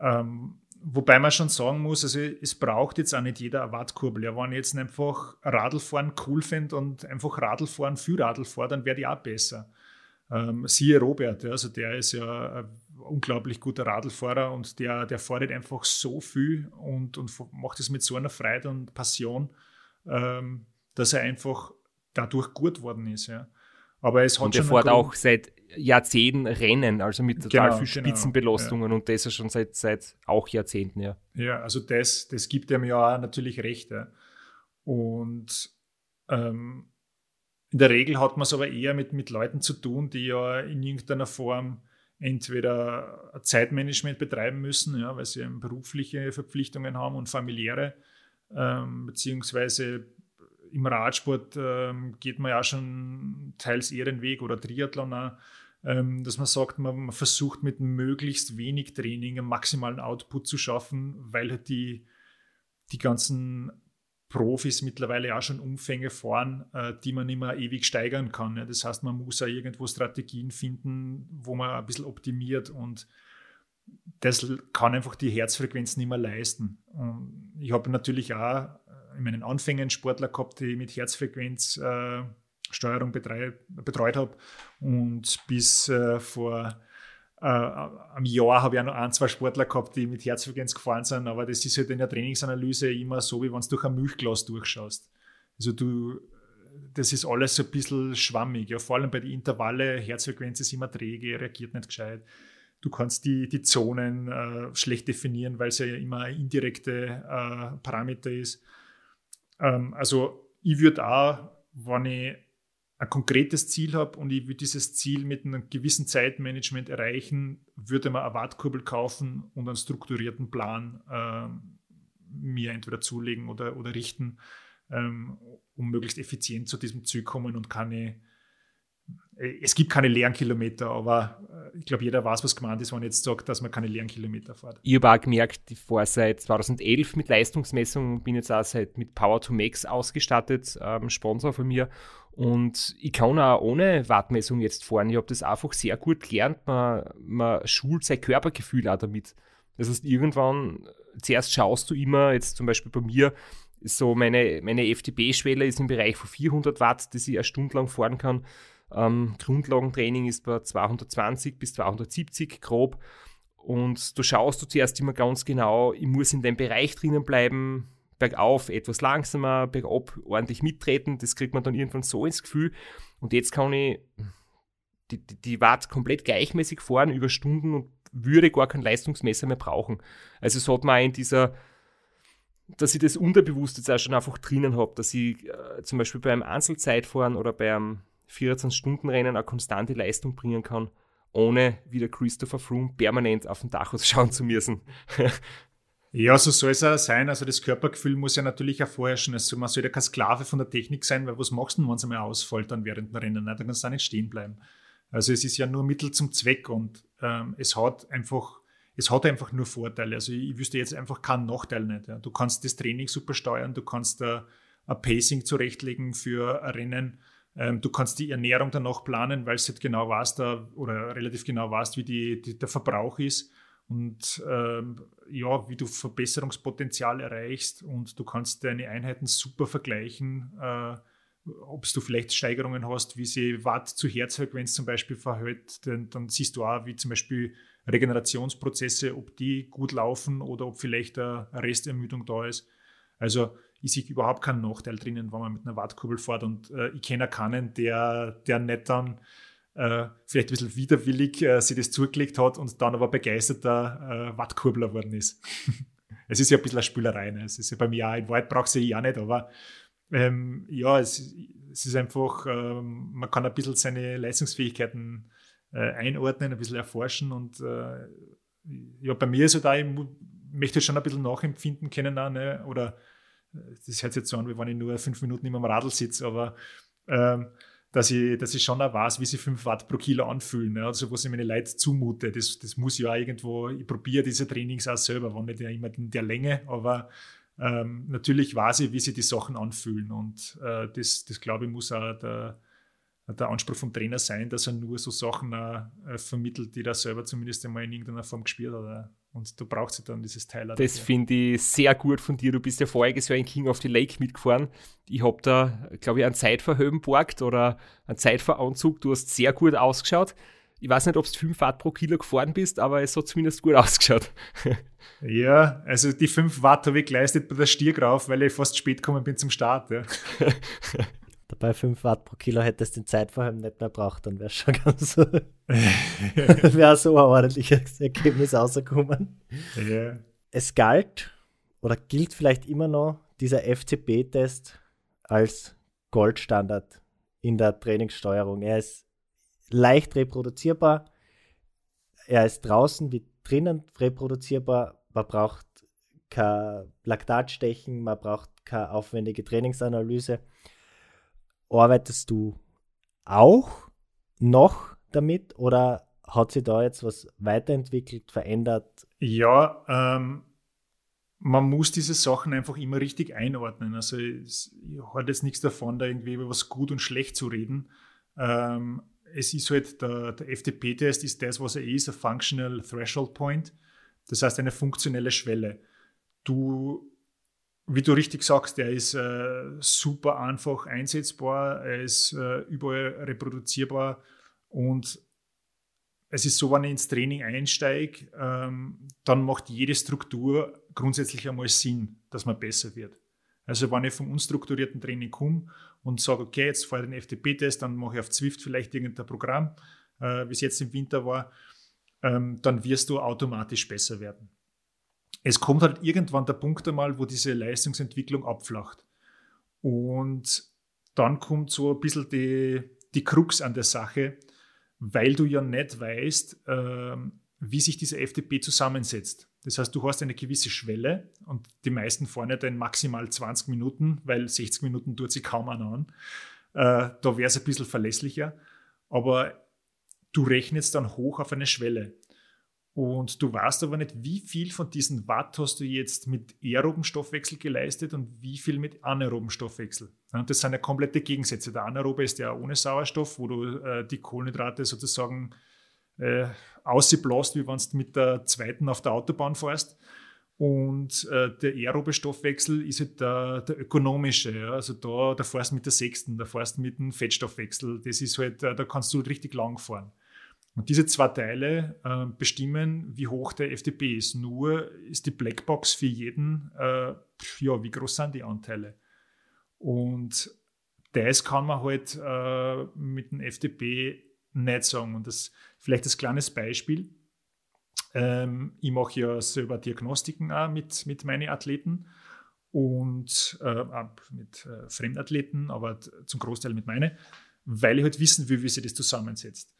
Ähm, Wobei man schon sagen muss, also es braucht jetzt auch nicht jeder eine Wattkurbel. Ja, wenn ich jetzt einfach Radlfahren cool finde und einfach Radlfahren für Radlfahren, dann werde ich auch besser. Ähm, siehe Robert, ja, also der ist ja ein unglaublich guter Radlfahrer und der, der fährt einfach so viel und, und macht es mit so einer Freude und Passion, ähm, dass er einfach dadurch gut worden ist. Ja. Aber es hat und schon. Er fährt auch seit Jahrzehnten rennen, also mit total genau, viel genau, Spitzenbelastungen genau, ja. und das ist schon seit, seit auch Jahrzehnten, ja. Ja, also das, das gibt ihm ja natürlich recht. Ja. Und ähm, in der Regel hat man es aber eher mit, mit Leuten zu tun, die ja in irgendeiner Form entweder Zeitmanagement betreiben müssen, ja, weil sie berufliche Verpflichtungen haben und familiäre, ähm, beziehungsweise im Radsport ähm, geht man ja schon teils eher den Weg oder Triathlon auch, dass man sagt, man, versucht mit möglichst wenig Training einen maximalen Output zu schaffen, weil halt die, die ganzen Profis mittlerweile auch schon Umfänge fahren, äh, die man immer ewig steigern kann. Das heißt, man muss ja irgendwo Strategien finden, wo man ein bisschen optimiert und das kann einfach die Herzfrequenz nicht mehr leisten. Und ich habe natürlich auch in meinen Anfängen Sportler gehabt, die mit Herzfrequenzsteuerung äh, betreut habe und bis äh, vor äh, am Jahr habe ich auch noch ein, zwei Sportler gehabt, die mit Herzfrequenz gefahren sind, aber das ist halt in der Trainingsanalyse immer so, wie wenn du durch ein Milchglas durchschaust. Also du, das ist alles so ein bisschen schwammig, ja, vor allem bei den Intervalle, Herzfrequenz ist immer träge, reagiert nicht gescheit. Du kannst die, die Zonen äh, schlecht definieren, weil es ja immer ein indirekte äh, Parameter ist. Ähm, also ich würde auch, wenn ich ein konkretes Ziel habe und ich will dieses Ziel mit einem gewissen Zeitmanagement erreichen, würde man eine Wartkurbel kaufen und einen strukturierten Plan äh, mir entweder zulegen oder, oder richten, ähm, um möglichst effizient zu diesem Ziel kommen und keine äh, es gibt keine leeren Kilometer, aber äh, ich glaube, jeder weiß, was gemeint ist, wenn man jetzt sagt, dass man keine leeren Kilometer fährt. Ich habe auch gemerkt, ich fahre seit 2011 mit Leistungsmessungen, bin jetzt auch seit mit Power to Max ausgestattet, ähm, Sponsor von mir. Und ich kann auch ohne Wattmessung jetzt fahren. Ich habe das einfach sehr gut gelernt. Man, man schult sein Körpergefühl auch damit. Das heißt, irgendwann, zuerst schaust du immer, jetzt zum Beispiel bei mir, so meine, meine FTP-Schwelle ist im Bereich von 400 Watt, dass ich eine Stunde lang fahren kann. Ähm, Grundlagentraining ist bei 220 bis 270 grob. Und du schaust du zuerst immer ganz genau, ich muss in dem Bereich drinnen bleiben, bergauf etwas langsamer, bergab ordentlich mittreten. Das kriegt man dann irgendwann so ins Gefühl. Und jetzt kann ich die, die, die Watt komplett gleichmäßig fahren über Stunden und würde gar kein Leistungsmesser mehr brauchen. Also so hat man in dieser, dass ich das unterbewusst jetzt auch schon einfach drinnen habe, dass ich äh, zum Beispiel beim Einzelzeitfahren oder beim 24-Stunden-Rennen eine konstante Leistung bringen kann, ohne wie der Christopher Froome permanent auf den Dachhaus schauen zu müssen. ja, so soll es auch sein. Also das Körpergefühl muss ja natürlich auch vorherrschen. Also man soll ja kein Sklave von der Technik sein, weil was machst du, wenn es einmal ausfällt dann während dem Rennen? Dann kannst du auch nicht stehen bleiben. Also es ist ja nur Mittel zum Zweck und ähm, es hat einfach es hat einfach nur Vorteile. Also ich wüsste jetzt einfach keinen Nachteil nicht. Ja. Du kannst das Training super steuern, du kannst ein Pacing zurechtlegen für ein Rennen. Ähm, du kannst die Ernährung danach planen, weil du halt genau weißt, da, oder relativ genau weißt, wie die, die, der Verbrauch ist und ähm, ja, wie du Verbesserungspotenzial erreichst und du kannst deine Einheiten super vergleichen, äh, ob du vielleicht Steigerungen hast, wie sie Watt zu Herzfrequenz zum Beispiel verhält, denn dann siehst du auch, wie zum Beispiel Regenerationsprozesse, ob die gut laufen oder ob vielleicht eine Restermüdung da ist. Also ich sehe überhaupt keinen Nachteil drinnen, wenn man mit einer Wattkurbel fährt. Und äh, ich kenne keinen, der, der nicht dann äh, vielleicht ein bisschen widerwillig äh, sich das zugelegt hat und dann aber begeisterter äh, Wattkurbler geworden ist. es ist ja ein bisschen eine Spülerei. Ne? Es ist ja bei mir auch, in Wald brauchst du ja nicht, aber ähm, ja, es, es, ist einfach, ähm, man kann ein bisschen seine Leistungsfähigkeiten äh, einordnen, ein bisschen erforschen und äh, ja, bei mir ist halt auch, ich möchte schon ein bisschen nachempfinden können auch, ne? oder das hört sich jetzt so an, wie wenn ich nur fünf Minuten immer am Radl sitze, aber ähm, dass, ich, dass ich schon auch weiß, wie sich fünf Watt pro Kilo anfühlen. Ne? Also, was ich meine Leute zumute. Das, das muss ja irgendwo, ich probiere diese Trainings auch selber, wenn nicht immer in der Länge, aber ähm, natürlich weiß ich, wie sich die Sachen anfühlen. Und äh, das, das glaube ich, muss auch der, der Anspruch vom Trainer sein, dass er nur so Sachen äh, vermittelt, die er selber zumindest einmal in irgendeiner Form gespielt hat. Und du brauchst ja dann dieses Teil. Das finde ich sehr gut von dir. Du bist ja voriges Jahr in King of the Lake mitgefahren. Ich habe da, glaube ich, einen Zeitverhöben borgt oder einen Zeitveranzug. Du hast sehr gut ausgeschaut. Ich weiß nicht, ob du 5 Watt pro Kilo gefahren bist, aber es hat zumindest gut ausgeschaut. ja, also die 5 Watt habe ich geleistet bei der Stiergrauf, weil ich fast spät gekommen bin zum Start. Ja. Dabei 5 Watt pro Kilo hättest den Zeitvorheim nicht mehr braucht, dann wäre es schon ganz so, wäre so ein ordentliches Ergebnis rausgekommen. Yeah. Es galt oder gilt vielleicht immer noch dieser FCP-Test als Goldstandard in der Trainingssteuerung. Er ist leicht reproduzierbar, er ist draußen wie drinnen reproduzierbar. Man braucht kein Laktatstechen, man braucht keine aufwendige Trainingsanalyse. Arbeitest du auch noch damit oder hat sich da jetzt was weiterentwickelt, verändert? Ja, ähm, man muss diese Sachen einfach immer richtig einordnen. Also es hat jetzt nichts davon, da irgendwie über was gut und schlecht zu reden. Ähm, es ist halt, der, der FTP-Test ist das, was er ist, ein Functional Threshold Point. Das heißt eine funktionelle Schwelle. Du, wie du richtig sagst, der ist äh, super einfach einsetzbar, er ist äh, überall reproduzierbar und es ist so, wenn ich ins Training einsteige, ähm, dann macht jede Struktur grundsätzlich einmal Sinn, dass man besser wird. Also wenn ich vom unstrukturierten Training komme und sage, okay, jetzt fahre ich den FTP-Test, dann mache ich auf Zwift vielleicht irgendein Programm, äh, wie es jetzt im Winter war, ähm, dann wirst du automatisch besser werden. Es kommt halt irgendwann der Punkt einmal, wo diese Leistungsentwicklung abflacht. Und dann kommt so ein bisschen die, die Krux an der Sache, weil du ja nicht weißt, äh, wie sich diese FTP zusammensetzt. Das heißt, du hast eine gewisse Schwelle und die meisten ja dann maximal 20 Minuten, weil 60 Minuten tut sich kaum einer an. Äh, da wäre es ein bisschen verlässlicher. Aber du rechnest dann hoch auf eine Schwelle. Und du weißt aber nicht, wie viel von diesen Watt hast du jetzt mit aeroben Stoffwechsel geleistet und wie viel mit anaeroben Stoffwechsel. Ja, das sind ja komplette Gegensätze. Der anaerobe ist ja ohne Sauerstoff, wo du äh, die Kohlenhydrate sozusagen äh, ausgeblasst, wie wenn du mit der zweiten auf der Autobahn fährst. Und äh, der aerobe Stoffwechsel ist halt der, der ökonomische. Ja? Also da, da fährst du mit der sechsten, da fährst du mit dem Fettstoffwechsel. Das ist halt, äh, da kannst du richtig lang fahren. Und diese zwei Teile äh, bestimmen, wie hoch der FDP ist. Nur ist die Blackbox für jeden, äh, ja, wie groß sind die Anteile? Und das kann man halt äh, mit dem FDP nicht sagen. Und das vielleicht als kleines Beispiel. Ähm, ich mache ja selber Diagnostiken auch mit, mit meinen Athleten und äh, mit äh, Fremdathleten, aber zum Großteil mit meinen, weil ich halt wissen will, wie sich das zusammensetzt.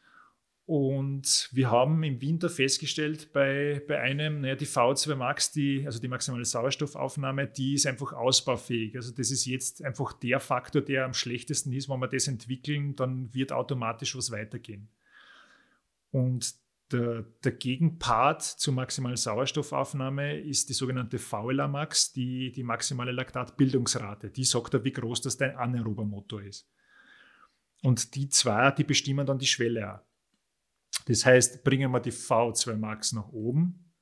Und wir haben im Winter festgestellt, bei, bei einem, naja, die V2 Max, die, also die maximale Sauerstoffaufnahme, die ist einfach ausbaufähig. Also das ist jetzt einfach der Faktor, der am schlechtesten ist. Wenn wir das entwickeln, dann wird automatisch was weitergehen. Und der, der Gegenpart zur maximalen Sauerstoffaufnahme ist die sogenannte VLA-Max, die, die maximale Laktatbildungsrate. Die sagt ja, wie groß das dein anaerober Motor ist. Und die zwei, die bestimmen dann die Schwelle auch. Das heißt, bringen wir die V2 Max nach oben,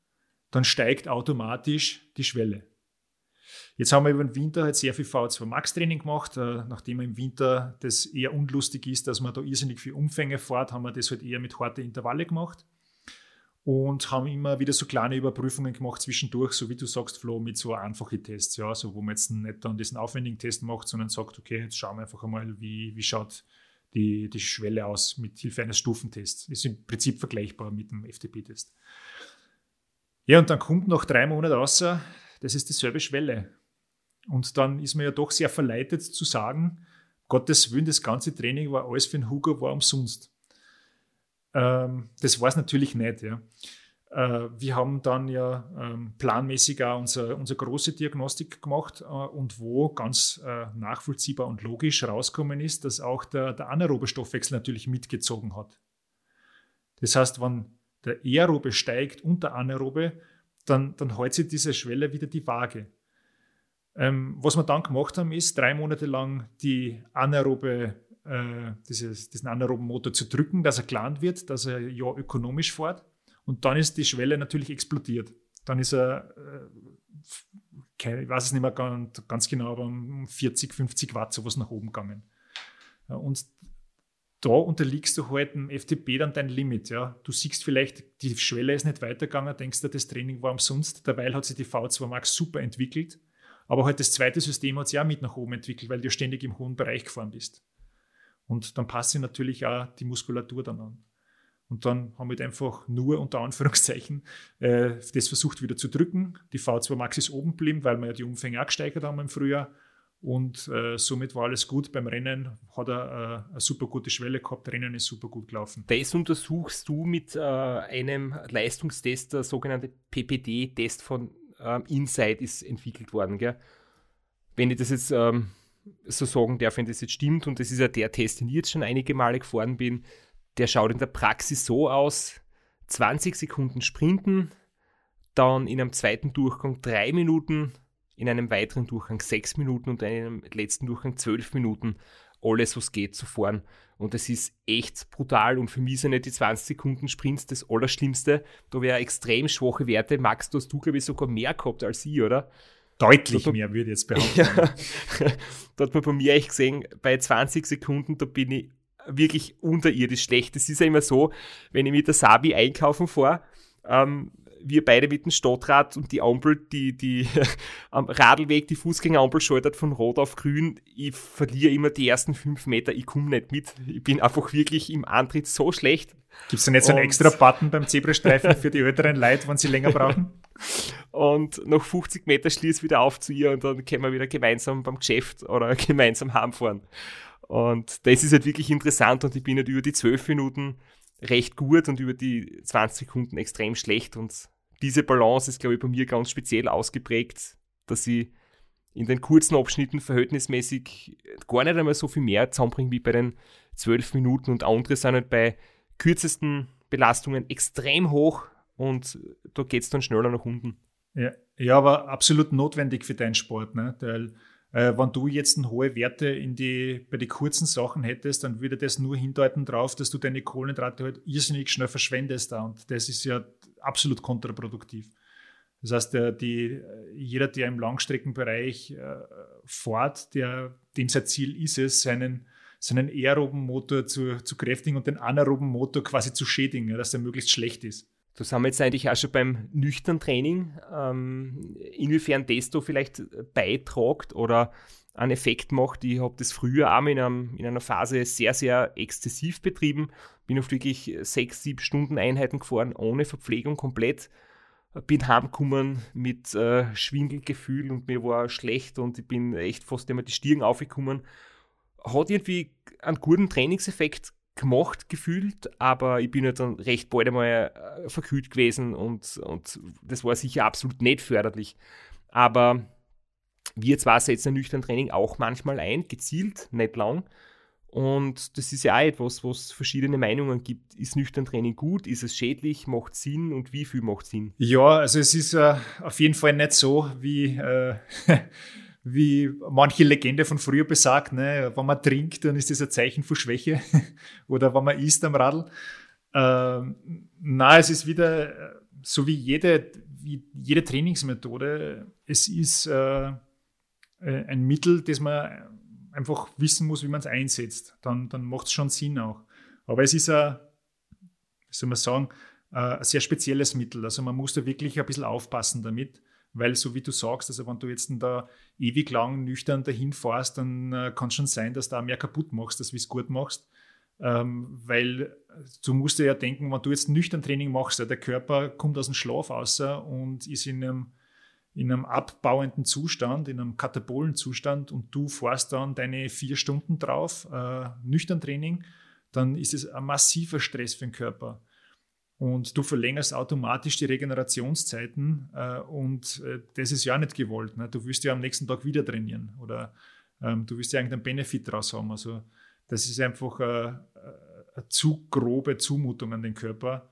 dann steigt automatisch die Schwelle. Jetzt haben wir über den Winter halt sehr viel V2 Max Training gemacht. Äh, nachdem im Winter das eher unlustig ist, dass man da irrsinnig viel Umfänge fährt, haben wir das halt eher mit harten Intervalle gemacht und haben immer wieder so kleine Überprüfungen gemacht zwischendurch, so wie du sagst, Flo, mit so einfachen Tests, ja, so wo man jetzt nicht dann diesen aufwendigen Test macht, sondern sagt, okay, jetzt schauen wir einfach einmal, wie, wie schaut die, die Schwelle aus mit Hilfe eines Stufentests. Ist im Prinzip vergleichbar mit dem FTP-Test. Ja, und dann kommt nach drei Monaten außer, das ist dieselbe Schwelle. Und dann ist man ja doch sehr verleitet zu sagen, Gottes Willen, das ganze Training war alles für den Hugo, war umsonst. Ähm, das war es natürlich nicht. Ja. Äh, wir haben dann ja ähm, planmäßig auch unsere, unsere große Diagnostik gemacht äh, und wo ganz äh, nachvollziehbar und logisch rausgekommen ist, dass auch der, der anaerobe Stoffwechsel natürlich mitgezogen hat. Das heißt, wenn der aerobe steigt und der anaerobe, dann, dann hält sich diese Schwelle wieder die Waage. Ähm, was wir dann gemacht haben, ist drei Monate lang die anaerobe, äh, dieses, diesen anaeroben Motor zu drücken, dass er geplant wird, dass er ja ökonomisch fährt. Und dann ist die Schwelle natürlich explodiert. Dann ist er, äh, ich weiß es nicht mehr ganz, ganz, genau, aber um 40, 50 Watt sowas nach oben gegangen. Und da unterliegst du halt im FTP dann dein Limit. Ja. Du siehst vielleicht, die Schwelle ist nicht weitergegangen, denkst du, das Training war umsonst. Dabei hat sich die V2 Max super entwickelt. Aber halt das zweite System hat sich auch mit nach oben entwickelt, weil du ständig im hohen Bereich gefahren bist. Und dann passt sich natürlich auch die Muskulatur dann an. Und dann haben wir halt einfach nur unter Anführungszeichen äh, das versucht wieder zu drücken. Die V2 Max ist oben geblieben, weil wir ja die Umfänge auch gesteigert haben im Frühjahr. Und äh, somit war alles gut. Beim Rennen hat er äh, eine super gute Schwelle gehabt. Rennen ist super gut gelaufen. Das untersuchst du mit äh, einem Leistungstest, der sogenannte PPD-Test von ähm, Insight ist entwickelt worden. Gell? Wenn ich das jetzt ähm, so sagen darf, wenn das jetzt stimmt, und das ist ja der Test, den ich jetzt schon einige Male gefahren bin, der schaut in der Praxis so aus: 20 Sekunden sprinten, dann in einem zweiten Durchgang drei Minuten, in einem weiteren Durchgang sechs Minuten und in einem letzten Durchgang zwölf Minuten alles, was geht, zu fahren. Und das ist echt brutal. Und für mich sind nicht die 20 Sekunden Sprints das Allerschlimmste. Da wäre extrem schwache Werte. Max, du hast du, glaube ich, sogar mehr gehabt als ich, oder? Deutlich da, mehr, würde ich jetzt behaupten. Ja, da hat man bei mir echt gesehen, bei 20 Sekunden, da bin ich wirklich unterirdisch schlecht. Das ist ja immer so, wenn ich mit der Sabi einkaufen fahre, ähm, wir beide mit dem Stadtrad und die Ampel, die, die am Radlweg, die Fußgängerampel schaltet von Rot auf Grün. Ich verliere immer die ersten fünf Meter, ich komme nicht mit. Ich bin einfach wirklich im Antritt so schlecht. Gibt es da nicht so einen extra Button beim Zebrastreifen für die älteren Leute, wenn sie länger brauchen? und nach 50 Meter schließe wieder auf zu ihr und dann können wir wieder gemeinsam beim Geschäft oder gemeinsam heimfahren. Und das ist halt wirklich interessant und ich bin halt über die zwölf Minuten recht gut und über die 20 Sekunden extrem schlecht. Und diese Balance ist, glaube ich, bei mir ganz speziell ausgeprägt, dass ich in den kurzen Abschnitten verhältnismäßig gar nicht einmal so viel mehr zusammenbringe wie bei den 12 Minuten und andere sind halt bei kürzesten Belastungen extrem hoch und da geht es dann schneller nach unten. Ja, ja, aber absolut notwendig für deinen Sport, ne? Weil äh, wenn du jetzt hohe Werte in die, bei den kurzen Sachen hättest, dann würde das nur hindeuten darauf, dass du deine Kohlenhydrate halt irrsinnig schnell verschwendest. Und das ist ja absolut kontraproduktiv. Das heißt, der, die, jeder, der im Langstreckenbereich äh, fährt, der, dem sein Ziel ist es, seinen, seinen aeroben Motor zu, zu kräftigen und den anaeroben Motor quasi zu schädigen, dass der möglichst schlecht ist. Da sind wir jetzt eigentlich auch schon beim nüchtern Training. Ähm, inwiefern das da vielleicht beitragt oder einen Effekt macht. Ich habe das früher auch in, einem, in, einer Phase sehr, sehr exzessiv betrieben. Bin oft wirklich sechs, sieben Stunden Einheiten gefahren, ohne Verpflegung komplett. Bin heimgekommen mit äh, Schwindelgefühl und mir war schlecht und ich bin echt fast immer die Stirn aufgekommen. Hat irgendwie einen guten Trainingseffekt gemacht gefühlt, aber ich bin ja dann recht bald einmal äh, verkühlt gewesen und, und das war sicher absolut nicht förderlich. Aber wir zwar setzen nüchtern Training auch manchmal ein, gezielt, nicht lang. Und das ist ja auch etwas, was verschiedene Meinungen gibt. Ist nüchtern Training gut? Ist es schädlich? Macht Sinn? Und wie viel macht Sinn? Ja, also es ist äh, auf jeden Fall nicht so, wie äh, wie manche Legende von früher besagt, ne, wenn man trinkt, dann ist das ein Zeichen von Schwäche oder wenn man isst am Radl. Ähm, na, es ist wieder so wie jede, wie jede Trainingsmethode. Es ist äh, äh ein Mittel, das man einfach wissen muss, wie man es einsetzt. Dann, dann macht es schon Sinn auch. Aber es ist ein, wie soll man sagen, äh, ein sehr spezielles Mittel. Also man muss da wirklich ein bisschen aufpassen damit. Weil, so wie du sagst, also wenn du jetzt da ewig lang nüchtern dahin fährst, dann äh, kann es schon sein, dass du da mehr kaputt machst, als wie es gut machst. Ähm, weil du musst dir ja denken, wenn du jetzt nüchtern Training machst, ja, der Körper kommt aus dem Schlaf raus und ist in einem, in einem abbauenden Zustand, in einem katabolen Zustand und du fährst dann deine vier Stunden drauf, äh, nüchtern Training, dann ist es ein massiver Stress für den Körper. Und du verlängerst automatisch die Regenerationszeiten äh, und äh, das ist ja nicht gewollt. Ne? Du willst ja am nächsten Tag wieder trainieren oder ähm, du willst ja irgendeinen Benefit daraus haben. Also das ist einfach äh, äh, eine zu grobe Zumutung an den Körper.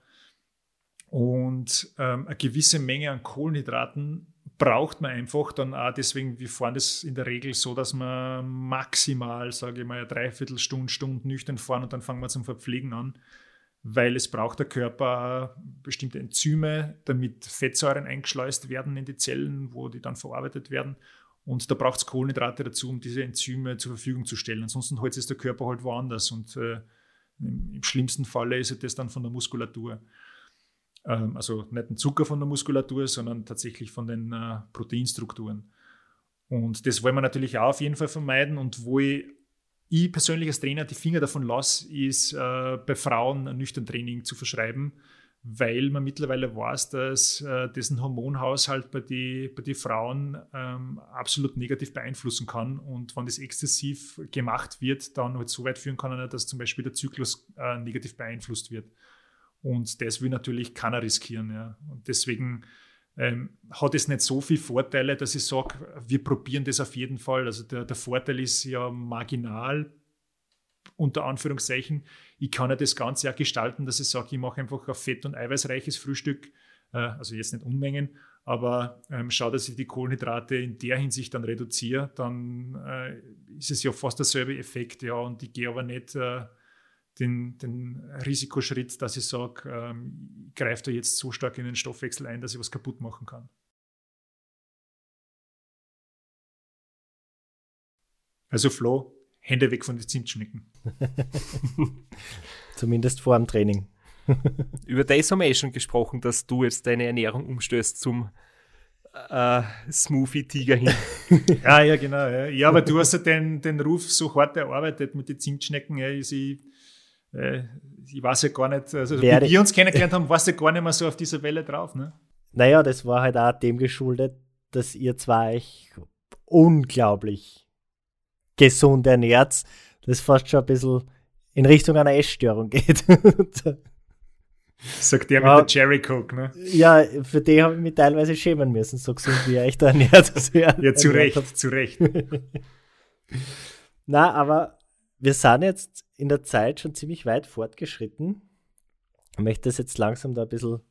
Und ähm, eine gewisse Menge an Kohlenhydraten braucht man einfach dann auch, deswegen, wir fahren das in der Regel so, dass man maximal, sage ich mal, eine Dreiviertelstunde, Stunde nüchtern fahren und dann fangen wir zum Verpflegen an weil es braucht der Körper bestimmte Enzyme, damit Fettsäuren eingeschleust werden in die Zellen, wo die dann verarbeitet werden. Und da braucht es Kohlenhydrate dazu, um diese Enzyme zur Verfügung zu stellen. Ansonsten holt es der Körper halt woanders. Und äh, im schlimmsten Falle ist das dann von der Muskulatur. Ähm, also nicht ein Zucker von der Muskulatur, sondern tatsächlich von den äh, Proteinstrukturen. Und das wollen wir natürlich auch auf jeden Fall vermeiden. Und wo ich, ich persönlich als Trainer die Finger davon lasse, ist äh, bei Frauen ein nüchtern Training zu verschreiben weil man mittlerweile weiß, dass äh, diesen Hormonhaushalt bei den bei die Frauen ähm, absolut negativ beeinflussen kann. Und wenn das exzessiv gemacht wird, dann halt so weit führen kann, dass zum Beispiel der Zyklus äh, negativ beeinflusst wird. Und das will natürlich keiner riskieren. Ja. Und deswegen ähm, hat es nicht so viele Vorteile, dass ich sage, wir probieren das auf jeden Fall. Also der, der Vorteil ist ja marginal unter Anführungszeichen. Ich kann ja das Ganze ja gestalten, dass ich sage, ich mache einfach ein fett- und eiweißreiches Frühstück, äh, also jetzt nicht Unmengen, aber ähm, schau, dass ich die Kohlenhydrate in der Hinsicht dann reduziere, dann äh, ist es ja fast derselbe Effekt, ja, und ich gehe aber nicht äh, den, den, Risikoschritt, dass ich sage, ähm, ich greife da jetzt so stark in den Stoffwechsel ein, dass ich was kaputt machen kann. Also Flo, Hände weg von den Zimtschnecken. Zumindest vor dem Training. Über das haben wir eh schon gesprochen, dass du jetzt deine Ernährung umstößt zum äh, Smoothie-Tiger hin. ja, ja, genau. Ja. ja, aber du hast ja den, den Ruf so hart erarbeitet mit den Zimtschnecken. Ja, ich, äh, ich weiß ja gar nicht, also Wäre wie wir uns kennengelernt haben, warst du gar nicht mehr so auf dieser Welle drauf. Ne? Naja, das war halt auch dem geschuldet, dass ihr zwei euch unglaublich gesund ernährt, das fast schon ein bisschen in Richtung einer Essstörung geht. Sagt der mit ja, der Cherry Coke, ne? Ja, für die habe ich mich teilweise schämen müssen, so gesund wie er echt ernährt. ja, zu Recht, zu Recht. Na, aber wir sind jetzt in der Zeit schon ziemlich weit fortgeschritten. Ich möchte das jetzt langsam da ein bisschen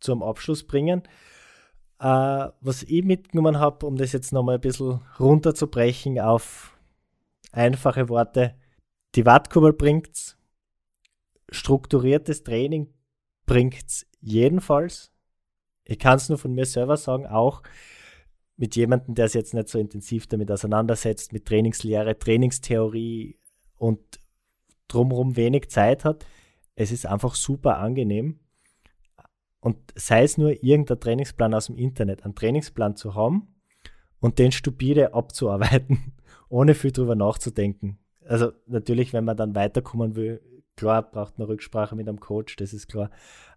zum Abschluss bringen. Uh, was ich mitgenommen habe, um das jetzt nochmal ein bisschen runterzubrechen auf Einfache Worte. Die Wattkurbel bringt's. Strukturiertes Training bringt's jedenfalls. Ich kann es nur von mir selber sagen, auch mit jemandem, der sich jetzt nicht so intensiv damit auseinandersetzt, mit Trainingslehre, Trainingstheorie und drumherum wenig Zeit hat. Es ist einfach super angenehm. Und sei es nur irgendein Trainingsplan aus dem Internet, einen Trainingsplan zu haben und den stupide abzuarbeiten ohne viel drüber nachzudenken. Also natürlich, wenn man dann weiterkommen will, klar braucht man Rücksprache mit einem Coach, das ist klar.